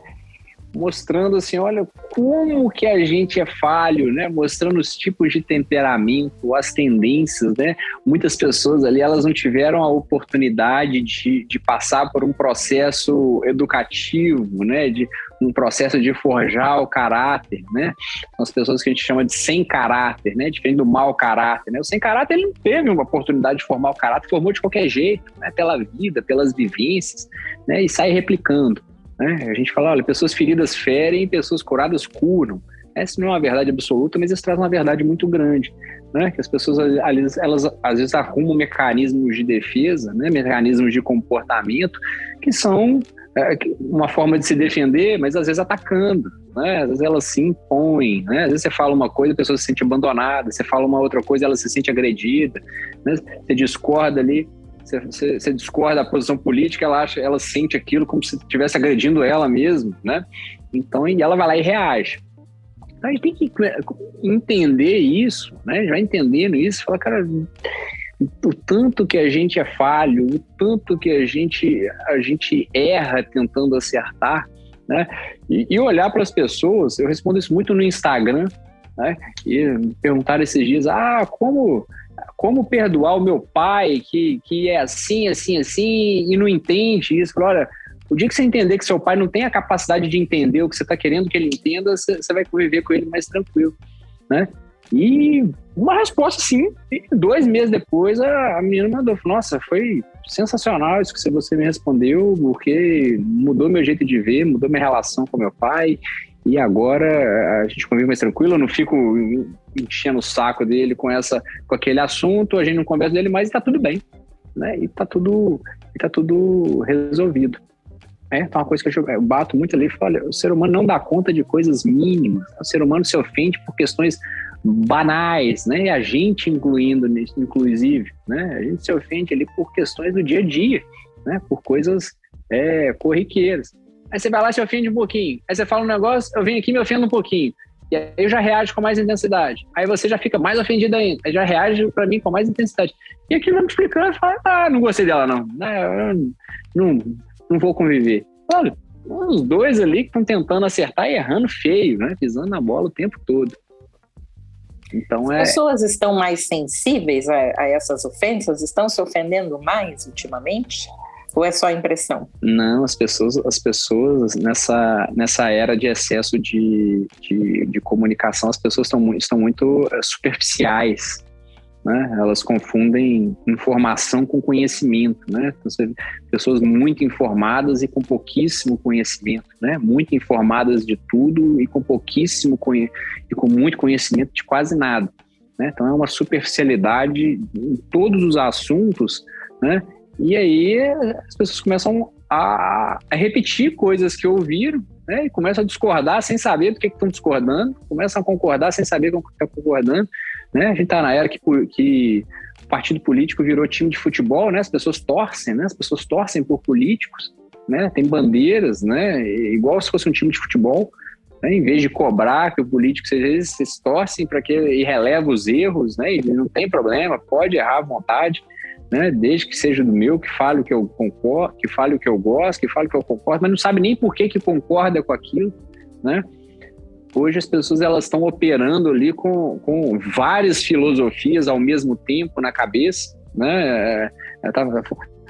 Mostrando assim, olha como que a gente é falho, né? Mostrando os tipos de temperamento, as tendências, né? Muitas pessoas ali, elas não tiveram a oportunidade de, de passar por um processo educativo, né? De um processo de forjar o caráter, né? São as pessoas que a gente chama de sem caráter, né? Diferente do mau caráter, né? O sem caráter, ele não teve uma oportunidade de formar o caráter, formou de qualquer jeito, né? Pela vida, pelas vivências, né? E sai replicando. Né? A gente fala, olha, pessoas feridas ferem, pessoas curadas curam. Essa não é uma verdade absoluta, mas isso traz uma verdade muito grande. Né? Que as pessoas, elas, elas às vezes arrumam mecanismos de defesa, né? mecanismos de comportamento, que são é, uma forma de se defender, mas às vezes atacando. Né? Às vezes elas se impõem. Né? Às vezes você fala uma coisa, a pessoa se sente abandonada. Você fala uma outra coisa, ela se sente agredida. Né? Você discorda ali, você, você, discorda da posição política, ela acha, ela sente aquilo como se estivesse agredindo ela mesmo, né? Então, e ela vai lá e reage. Então, a gente tem que entender isso, né? Já entendendo isso, fala, cara, o tanto que a gente é falho, o tanto que a gente, a gente erra tentando acertar, né? E, e olhar para as pessoas, eu respondo isso muito no Instagram, né? E perguntaram esses dias, ah, como como perdoar o meu pai, que, que é assim, assim, assim, e não entende isso? Olha, o dia que você entender que seu pai não tem a capacidade de entender o que você está querendo que ele entenda, você, você vai conviver com ele mais tranquilo, né? E uma resposta sim, e dois meses depois a, a menina mandou, nossa, foi sensacional isso que você me respondeu, porque mudou meu jeito de ver, mudou minha relação com meu pai, e agora a gente convive mais tranquilo, eu não fico enchendo o saco dele com essa com aquele assunto, a gente não conversa dele, mas está tudo bem, né? E está tudo tá tudo resolvido. É, então uma coisa que eu, bato muito ali, olha, o ser humano não dá conta de coisas mínimas. O ser humano se ofende por questões banais, né? E a gente incluindo inclusive, né? A gente se ofende ali por questões do dia a dia, né? Por coisas é, corriqueiras. Aí você vai lá e se ofende um pouquinho. Aí você fala um negócio, eu venho aqui e me ofendo um pouquinho. E aí eu já reajo com mais intensidade. Aí você já fica mais ofendido ainda. Aí já reage para mim com mais intensidade. E aqui vamos explicando e fala, ah, não gostei dela não. Não, não vou conviver. Olha, os dois ali que estão tentando acertar e errando feio, né? Pisando na bola o tempo todo. Então é... As pessoas estão mais sensíveis a, a essas ofensas? Estão se ofendendo mais ultimamente? Ou é só impressão? Não, as pessoas, as pessoas nessa, nessa era de excesso de, de, de comunicação, as pessoas estão, estão muito eh, superficiais. Né? Elas confundem informação com conhecimento, né? Então, pessoas muito informadas e com pouquíssimo conhecimento, né? Muito informadas de tudo e com pouquíssimo e com muito conhecimento de quase nada, né? Então é uma superficialidade em todos os assuntos, né? E aí as pessoas começam a, repetir coisas que ouviram, né? E começam a discordar sem saber do que estão discordando, começam a concordar sem saber com o que estão concordando, né? A gente está na era que, que partido político virou time de futebol, né? As pessoas torcem, né? As pessoas torcem por políticos, né? Tem bandeiras, né? Igual se fosse um time de futebol. Né? Em vez de cobrar que o político eles, eles torcem para que ele releva os erros, né? E não tem problema, pode errar à vontade né? Desde que seja do meu, que fale o que eu concordo, que fale o que eu gosto, que fale o que eu concordo, mas não sabe nem por que que concorda com aquilo, né? Hoje as pessoas elas estão operando ali com, com várias filosofias ao mesmo tempo na cabeça, né? É, tava,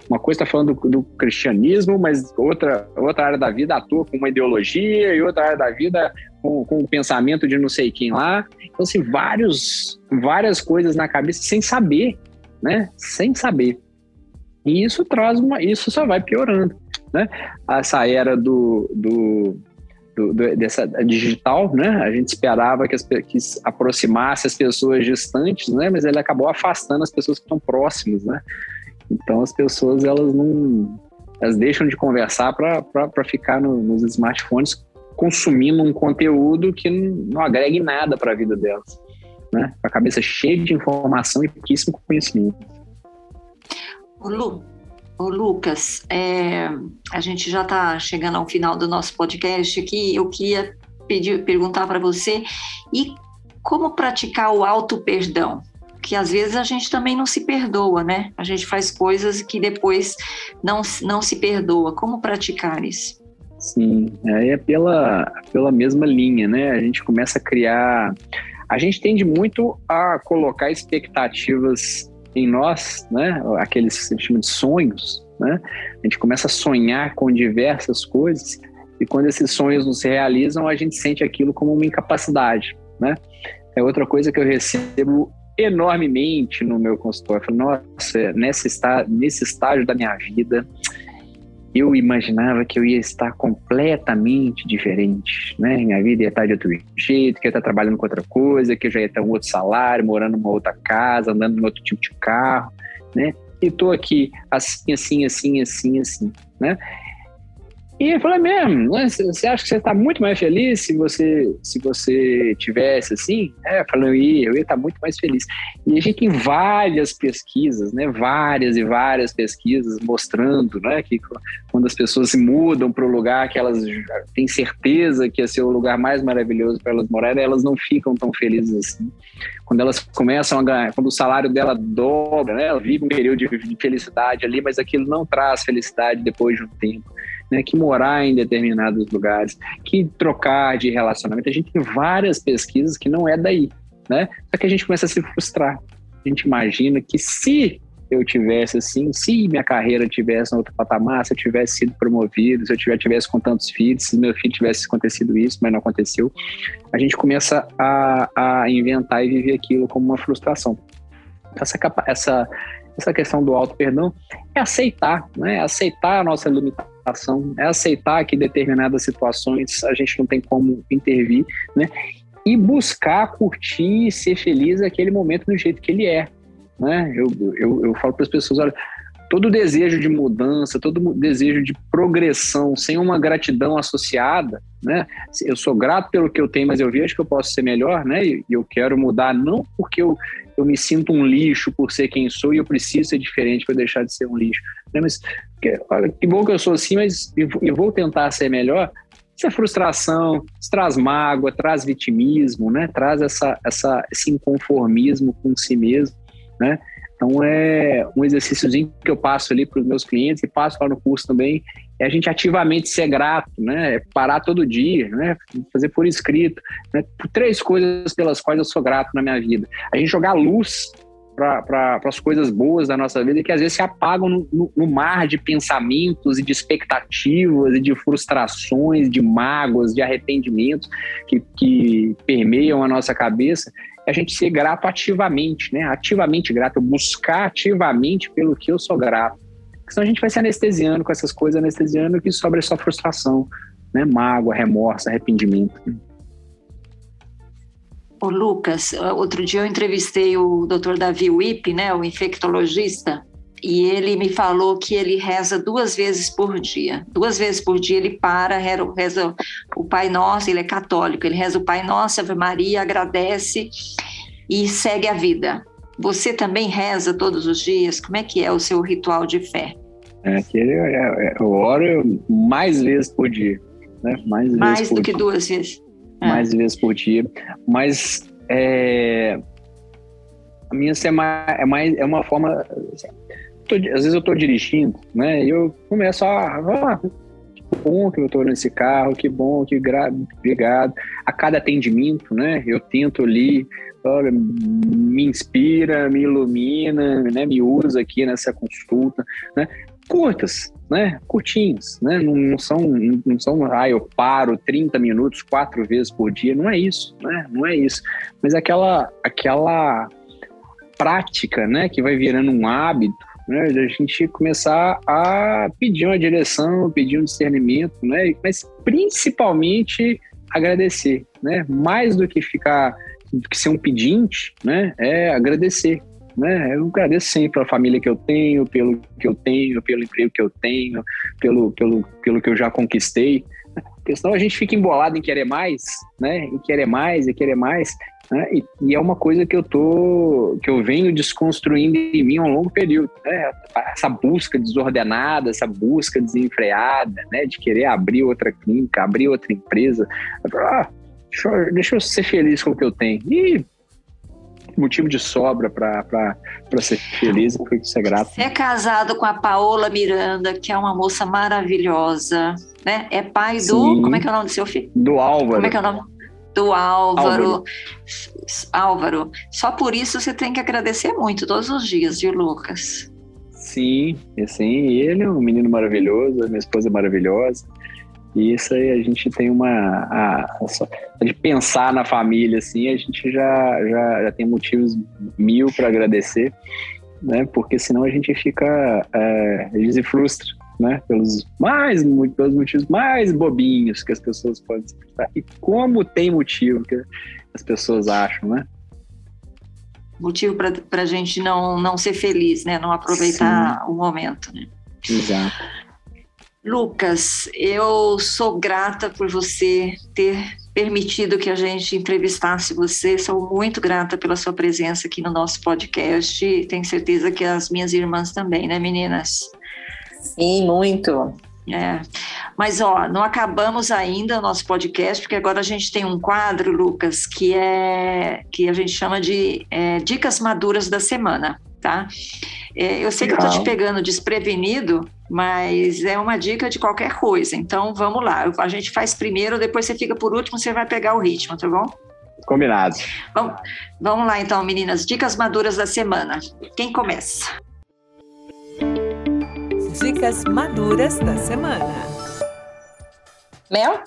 uma coisa está falando do, do, cristianismo, mas outra, outra área da vida atua com uma ideologia e outra área da vida com, com o pensamento de não sei quem lá. Então, assim, vários, várias coisas na cabeça sem saber, né? Sem saber. E isso traz uma, isso só vai piorando, né? Essa era do, do, do, do dessa digital, né? A gente esperava que, as, que aproximasse as pessoas distantes, né? Mas ele acabou afastando as pessoas que estão próximas, né? Então as pessoas elas não elas deixam de conversar para ficar no, nos smartphones consumindo um conteúdo que não, não agregue nada para a vida delas, né? Com a cabeça cheia de informação e pouquíssimo conhecimento. O, Lu, o Lucas, é, a gente já está chegando ao final do nosso podcast aqui. Eu queria pedir, perguntar para você e como praticar o auto perdão que às vezes a gente também não se perdoa, né? A gente faz coisas que depois não, não se perdoa. Como praticar isso? Sim, é pela, pela mesma linha, né? A gente começa a criar. A gente tende muito a colocar expectativas em nós, né? Aqueles que chama de sonhos, né? A gente começa a sonhar com diversas coisas e quando esses sonhos não se realizam, a gente sente aquilo como uma incapacidade, né? É outra coisa que eu recebo enormemente no meu consultório. Eu falei, nossa, nesse, nesse estágio da minha vida, eu imaginava que eu ia estar completamente diferente, né? Minha vida ia estar de outro jeito, que eu ia estar trabalhando com outra coisa, que eu já ia ter um outro salário, morando numa outra casa, andando em outro tipo de carro, né? E estou aqui assim, assim, assim, assim, assim, né? E eu falei mesmo, né? você acha que você está muito mais feliz se você se você tivesse assim? É, falei, eu ia, estar tá muito mais feliz. E a gente tem várias pesquisas, né? Várias e várias pesquisas mostrando, né? Que quando as pessoas se mudam para o lugar que elas têm certeza que ia ser o lugar mais maravilhoso para elas morarem, elas não ficam tão felizes assim. Quando elas começam a ganhar, quando o salário dela dobra, né? Ela vive um período de felicidade ali, mas aquilo não traz felicidade depois de um tempo né, que morar em determinados lugares, que trocar de relacionamento. A gente tem várias pesquisas que não é daí, né? Só que a gente começa a se frustrar. A gente imagina que se eu tivesse assim, se minha carreira tivesse em outro patamar, se eu tivesse sido promovido, se eu tivesse, tivesse com tantos filhos, se meu filho tivesse acontecido isso, mas não aconteceu, a gente começa a, a inventar e viver aquilo como uma frustração. Essa, essa, essa questão do auto perdão é aceitar, né? Aceitar a nossa limitação é aceitar que determinadas situações a gente não tem como intervir, né? E buscar curtir e ser feliz aquele momento do jeito que ele é, né? Eu, eu, eu falo para as pessoas, olha, todo desejo de mudança, todo desejo de progressão, sem uma gratidão associada, né? Eu sou grato pelo que eu tenho, mas eu vejo que eu posso ser melhor, né? E eu quero mudar não porque eu, eu me sinto um lixo por ser quem sou e eu preciso ser diferente para deixar de ser um lixo. Né? Mas que, olha, que bom que eu sou assim, mas eu vou tentar ser melhor. Isso é frustração, isso traz mágoa, traz vitimismo, né? Traz essa, essa, esse inconformismo com si mesmo, né? Então é um exercíciozinho que eu passo ali para os meus clientes e passo lá no curso também, é a gente ativamente ser grato, né? É parar todo dia, né? Fazer por escrito, né? Três coisas pelas quais eu sou grato na minha vida. A gente jogar luz para as coisas boas da nossa vida que às vezes se apagam no, no, no, mar de pensamentos e de expectativas e de frustrações, de mágoas, de arrependimentos que, que permeiam a nossa cabeça a gente ser grato ativamente, né? Ativamente grato, buscar ativamente pelo que eu sou grato. Porque senão a gente vai se anestesiando com essas coisas, anestesiando que sobra só frustração, né? Mágoa, remorso, arrependimento. O Lucas, outro dia eu entrevistei o Dr. Davi Wipp, né, o infectologista, e ele me falou que ele reza duas vezes por dia. Duas vezes por dia ele para, reza o Pai Nosso, ele é católico, ele reza o Pai Nosso, Ave Maria, agradece e segue a vida. Você também reza todos os dias? Como é que é o seu ritual de fé? É, eu, é, eu oro mais vezes por dia. Né? Mais, mais vezes do que dia. duas vezes? É. Mais vezes por dia. Mas é, a minha é mais, é uma forma tô, às vezes eu estou dirigindo, né? E eu começo a. Ah, que bom que eu estou nesse carro, que bom, que gra... obrigado. A cada atendimento, né? Eu tento ali, olha, me inspira, me ilumina, né? Me usa aqui nessa consulta, né? Curtas, né? Curtinhos, né? Não, não, são, não são, ah, eu paro 30 minutos quatro vezes por dia, não é isso, né? Não é isso. Mas aquela, aquela prática, né? Que vai virando um hábito, né? A gente começar a pedir uma direção, pedir um discernimento, né? Mas principalmente agradecer, né? Mais do que ficar, do que ser um pedinte, né? É agradecer, né? Eu agradeço sempre a família que eu tenho, pelo que eu tenho, pelo emprego que eu tenho, pelo, pelo, pelo que eu já conquistei. Porque senão a gente fica embolado em querer mais, né? Em querer mais, e querer mais. Né? E, e, é uma coisa que eu tô, que eu venho desconstruindo em mim a um longo período. Né? Essa busca desordenada, essa busca desenfreada, né? De querer abrir outra clínica, abrir outra empresa. Ah, deixa, eu, deixa eu ser feliz com o que eu tenho. E motivo de sobra para ser feliz e para ser grato. Você é casado com a Paola Miranda, que é uma moça maravilhosa, né? É pai do. Sim, como é que é o nome do seu filho? Do Álvaro. Como é que é o nome? Do Álvaro. Álvaro. Álvaro. Só por isso você tem que agradecer muito todos os dias, viu, Lucas? Sim, sim. Ele é um menino maravilhoso, minha esposa é maravilhosa. E isso aí a gente tem uma. A, a, de pensar na família, assim, a gente já, já, já tem motivos mil para agradecer, né? Porque senão a gente fica. É, a gente se frustra, né? Pelos, mais, pelos motivos mais bobinhos que as pessoas podem explicar. E como tem motivo que as pessoas acham, né? Motivo para a gente não, não ser feliz, né? Não aproveitar Sim. o momento, né? Exato. Lucas, eu sou grata por você ter permitido que a gente entrevistasse você. Sou muito grata pela sua presença aqui no nosso podcast. Tenho certeza que as minhas irmãs também, né, meninas? Sim, muito. É. Mas ó, não acabamos ainda o nosso podcast, porque agora a gente tem um quadro, Lucas, que é que a gente chama de é, dicas maduras da semana, tá? É, eu sei Legal. que eu tô te pegando desprevenido, mas é uma dica de qualquer coisa. Então vamos lá. A gente faz primeiro, depois você fica por último, você vai pegar o ritmo, tá bom? Combinado. Vamos, vamos lá então, meninas. Dicas maduras da semana. Quem começa? Dicas maduras da semana. Mel?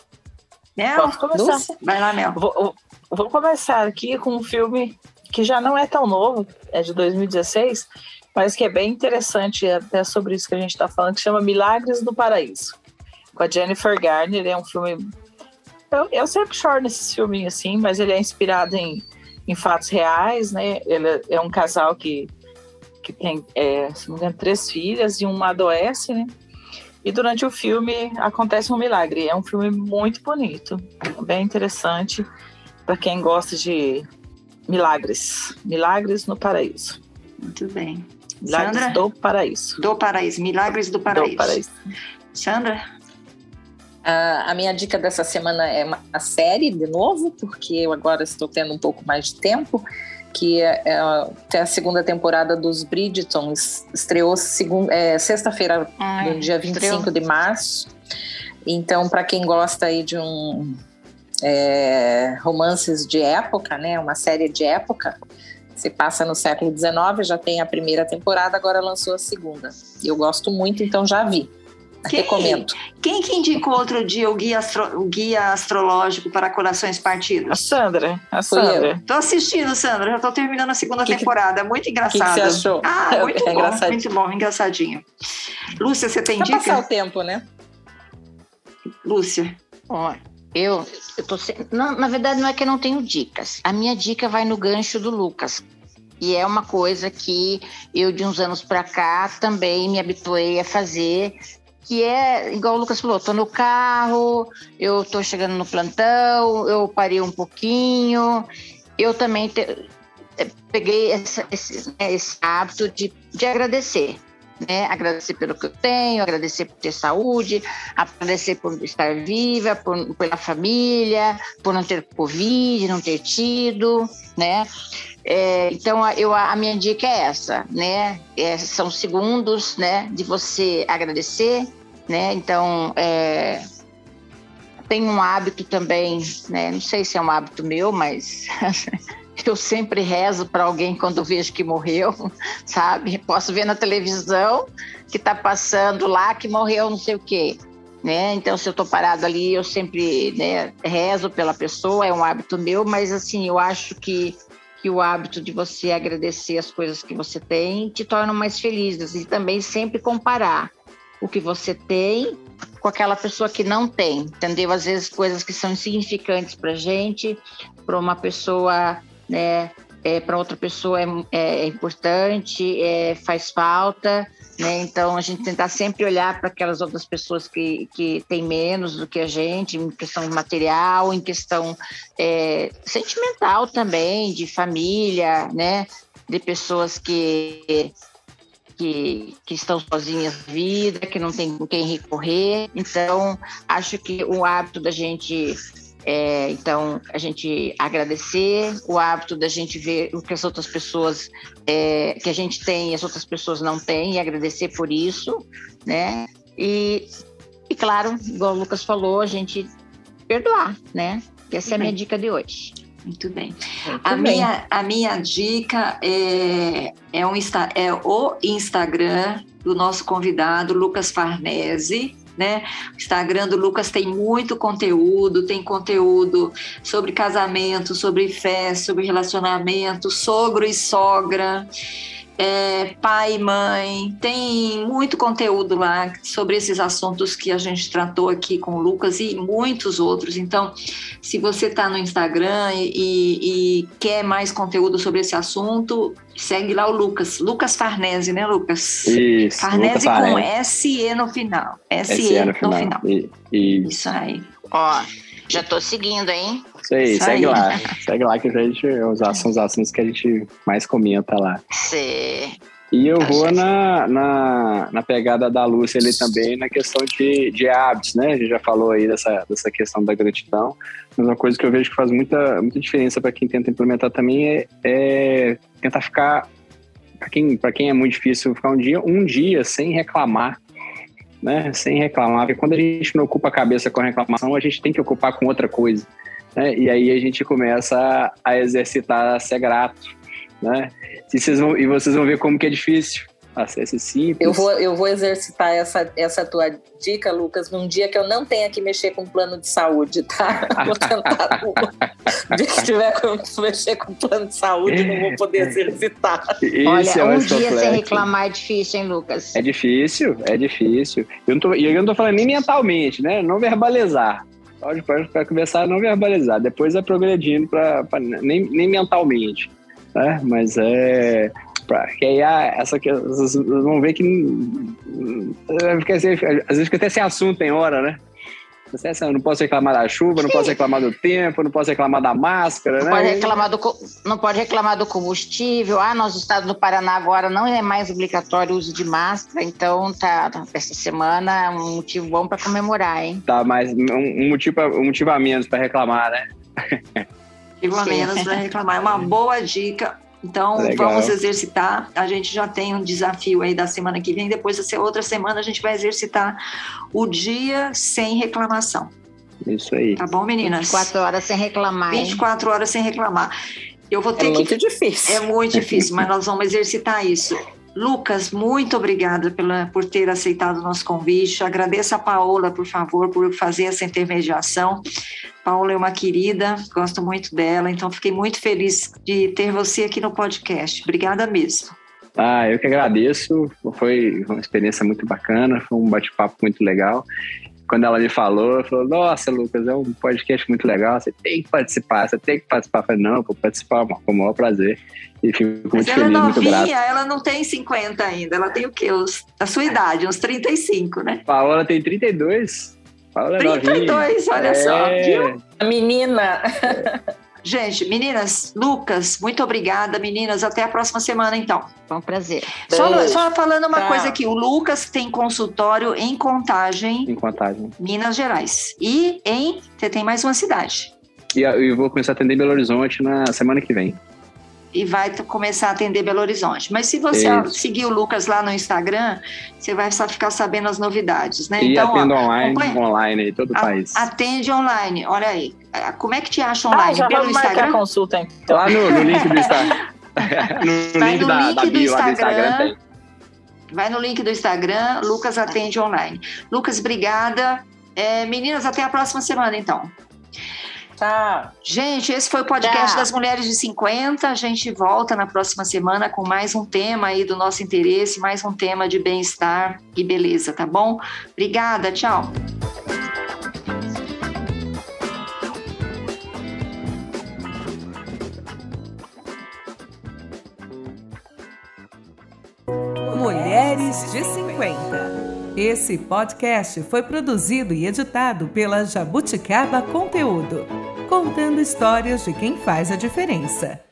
Mel? Posso começar? Dulce? Vai lá, Mel. Vou, vou começar aqui com um filme que já não é tão novo, é de 2016, mas que é bem interessante, até sobre isso que a gente está falando, que chama Milagres do Paraíso, com a Jennifer Garner. É um filme. Eu, eu sempre choro nesse filme assim, mas ele é inspirado em, em fatos reais, né? Ele é, é um casal que, que tem, é, se não me engano, três filhas e uma adoece, né? E durante o filme acontece um milagre. É um filme muito bonito, bem interessante para quem gosta de milagres. Milagres no Paraíso. Muito bem. Milagres Sandra? do Paraíso. Do Paraíso, Milagres do Paraíso. Do Paraíso. Sandra? Uh, a minha dica dessa semana é uma, a série, de novo, porque eu agora estou tendo um pouco mais de tempo, que é, é a segunda temporada dos Bridgerton, estreou é, sexta-feira, no dia 25 estreou. de março. Então, para quem gosta aí de um é, romances de época, né, uma série de época, se passa no século XIX, já tem a primeira temporada, agora lançou a segunda. Eu gosto muito, então já vi. Quem, Recomendo. Quem que indicou outro dia o guia, astro, o guia astrológico para corações partidos? A Sandra. A Sandra. Tô assistindo, Sandra. Já tô terminando a segunda que temporada. Muito engraçado. O que, você achou? Ah, <laughs> muito é bom. Muito bom, engraçadinho. Lúcia, você tem pra dica? passar o tempo, né? Lúcia. Olha, eu, eu tô não, na verdade, não é que eu não tenho dicas. A minha dica vai no gancho do Lucas. E é uma coisa que eu, de uns anos para cá, também me habituei a fazer, que é, igual o Lucas falou, tô no carro, eu tô chegando no plantão, eu parei um pouquinho. Eu também te, eh, peguei essa, esse, né, esse hábito de, de agradecer. Né? Agradecer pelo que eu tenho, agradecer por ter saúde, agradecer por estar viva, por, pela família, por não ter Covid, não ter tido, né? É, então, eu, a minha dica é essa, né? É, são segundos, né, de você agradecer, né? Então, é, tem um hábito também, né? Não sei se é um hábito meu, mas <laughs> eu sempre rezo para alguém quando vejo que morreu, <laughs> sabe? Posso ver na televisão que está passando lá que morreu não sei o quê. Né? Então, se eu estou parado ali, eu sempre né, rezo pela pessoa, é um hábito meu, mas assim, eu acho que que o hábito de você agradecer as coisas que você tem te torna mais feliz e também sempre comparar o que você tem com aquela pessoa que não tem, entendeu? Às vezes coisas que são insignificantes para gente, para uma pessoa, né, é, para outra pessoa é, é importante, é, faz falta, né? Então a gente tentar sempre olhar para aquelas outras pessoas que, que têm menos do que a gente, em questão material, em questão é, sentimental também, de família, né? De pessoas que que, que, estão sozinhas na vida, que não tem com quem recorrer. Então, acho que o hábito da gente é, então, a gente agradecer o hábito da gente ver o que as outras pessoas, é, que a gente tem e as outras pessoas não têm, e agradecer por isso, né? E, e claro, igual o Lucas falou, a gente perdoar, né? Essa é a minha dica de hoje. Muito bem. Muito a, bem. Minha, a minha dica é, é, um, é o Instagram do nosso convidado, Lucas Farnese né? O Instagram do Lucas tem muito conteúdo, tem conteúdo sobre casamento, sobre fé, sobre relacionamento, sogro e sogra é, pai e mãe, tem muito conteúdo lá sobre esses assuntos que a gente tratou aqui com o Lucas e muitos outros. Então, se você está no Instagram e, e, quer mais conteúdo sobre esse assunto, segue lá o Lucas. Lucas Farnese, né, Lucas? Isso. Farnese com SE no final. SE, no final. No final. E, Isso aí. Ó, já tô seguindo, hein? Isso aí, Isso segue aí. lá. Segue lá que a gente, os, são os assuntos que a gente mais comenta lá. Sim. E eu vou na, na, na, pegada da Lúcia ali também, na questão de, de hábitos, né? A gente já falou aí dessa, dessa questão da gratidão, mas uma coisa que eu vejo que faz muita, muita diferença para quem tenta implementar também é, é tentar ficar, para quem, quem é muito difícil, ficar um dia, um dia sem reclamar né? Sem reclamar, porque quando a gente não ocupa a cabeça com a reclamação, a gente tem que ocupar com outra coisa. Né? E aí a gente começa a exercitar a ser grato, né? E vocês vão, e vocês vão ver como que é difícil. Acesso simples. Eu vou, eu vou exercitar essa, essa tua dica, Lucas, num dia que eu não tenha que mexer com plano de saúde, tá? Vou tentar. no dia que tiver que mexer com plano de saúde, não vou poder exercitar. Olha, é um dia sem reclamar é difícil, hein, Lucas? É difícil, é difícil. Eu não tô, eu não tô falando nem mentalmente, né? Não verbalizar. Pode, pode começar a não verbalizar, depois é progredindo para nem, nem mentalmente. Né? Mas é Pra, que aí ah, essa que vocês vão ver que às vezes fica até sem assunto tem hora, né? Eu não posso reclamar da chuva, não posso reclamar do tempo, não posso reclamar da máscara, não né? Pode reclamar do, não pode reclamar do combustível. Ah, nosso estado do Paraná agora não é mais obrigatório o uso de máscara, então tá, essa semana é um motivo bom para comemorar, hein? Tá, mas um, um, motivo, um motivo a menos para reclamar, né? <laughs> Motivo a menos para reclamar. É uma boa dica. Então, Legal. vamos exercitar. A gente já tem um desafio aí da semana que vem. Depois, dessa outra semana, a gente vai exercitar o dia sem reclamação. Isso aí. Tá bom, meninas? 24 horas sem reclamar. 24 hein? horas sem reclamar. Eu vou ter é que. É muito difícil. É muito difícil, mas nós vamos exercitar isso. Lucas, muito obrigada pela, por ter aceitado o nosso convite. Agradeço a Paola, por favor, por fazer essa intermediação. Paola é uma querida, gosto muito dela, então fiquei muito feliz de ter você aqui no podcast. Obrigada mesmo. Ah, eu que agradeço. Foi uma experiência muito bacana, foi um bate-papo muito legal. Quando ela me falou, ela falou: Nossa, Lucas, é um podcast muito legal, você tem que participar, você tem que participar. Eu falei: Não, vou participar, com o maior prazer. E fico Mas muito ela é feliz, é muito grato. ela não tem 50 ainda, ela tem o quê? Os, a sua idade, uns 35, né? Paola tem 32. Paola é 32, novinha. olha é... só, viu? A menina. <laughs> Gente, meninas, Lucas, muito obrigada, meninas. Até a próxima semana, então. Foi um prazer. Só, só, falando uma coisa aqui: o Lucas tem consultório em Contagem. Em Contagem. Minas Gerais. E em. Você tem mais uma cidade. E eu vou começar a atender Belo Horizonte na semana que vem e vai começar a atender Belo Horizonte. Mas se você Isso. seguir o Lucas lá no Instagram, você vai só ficar sabendo as novidades, né? E então, atendo ó, online, acompanha. online em todo o país. Atende online, olha aí. Como é que te acha online? Ah, já Pelo Instagram? a consulta, então. Lá no, no link do Instagram. <laughs> <laughs> no vai link, no da, link da bio, do Instagram, Instagram Vai no link do Instagram, Lucas atende online. Lucas, obrigada. É, meninas, até a próxima semana, então. Tchau. Gente, esse foi o podcast Tchau. das Mulheres de 50. A gente volta na próxima semana com mais um tema aí do nosso interesse, mais um tema de bem-estar e beleza, tá bom? Obrigada, tchau. Mulheres de 50. Esse podcast foi produzido e editado pela Jabuticaba Conteúdo contando histórias de quem faz a diferença.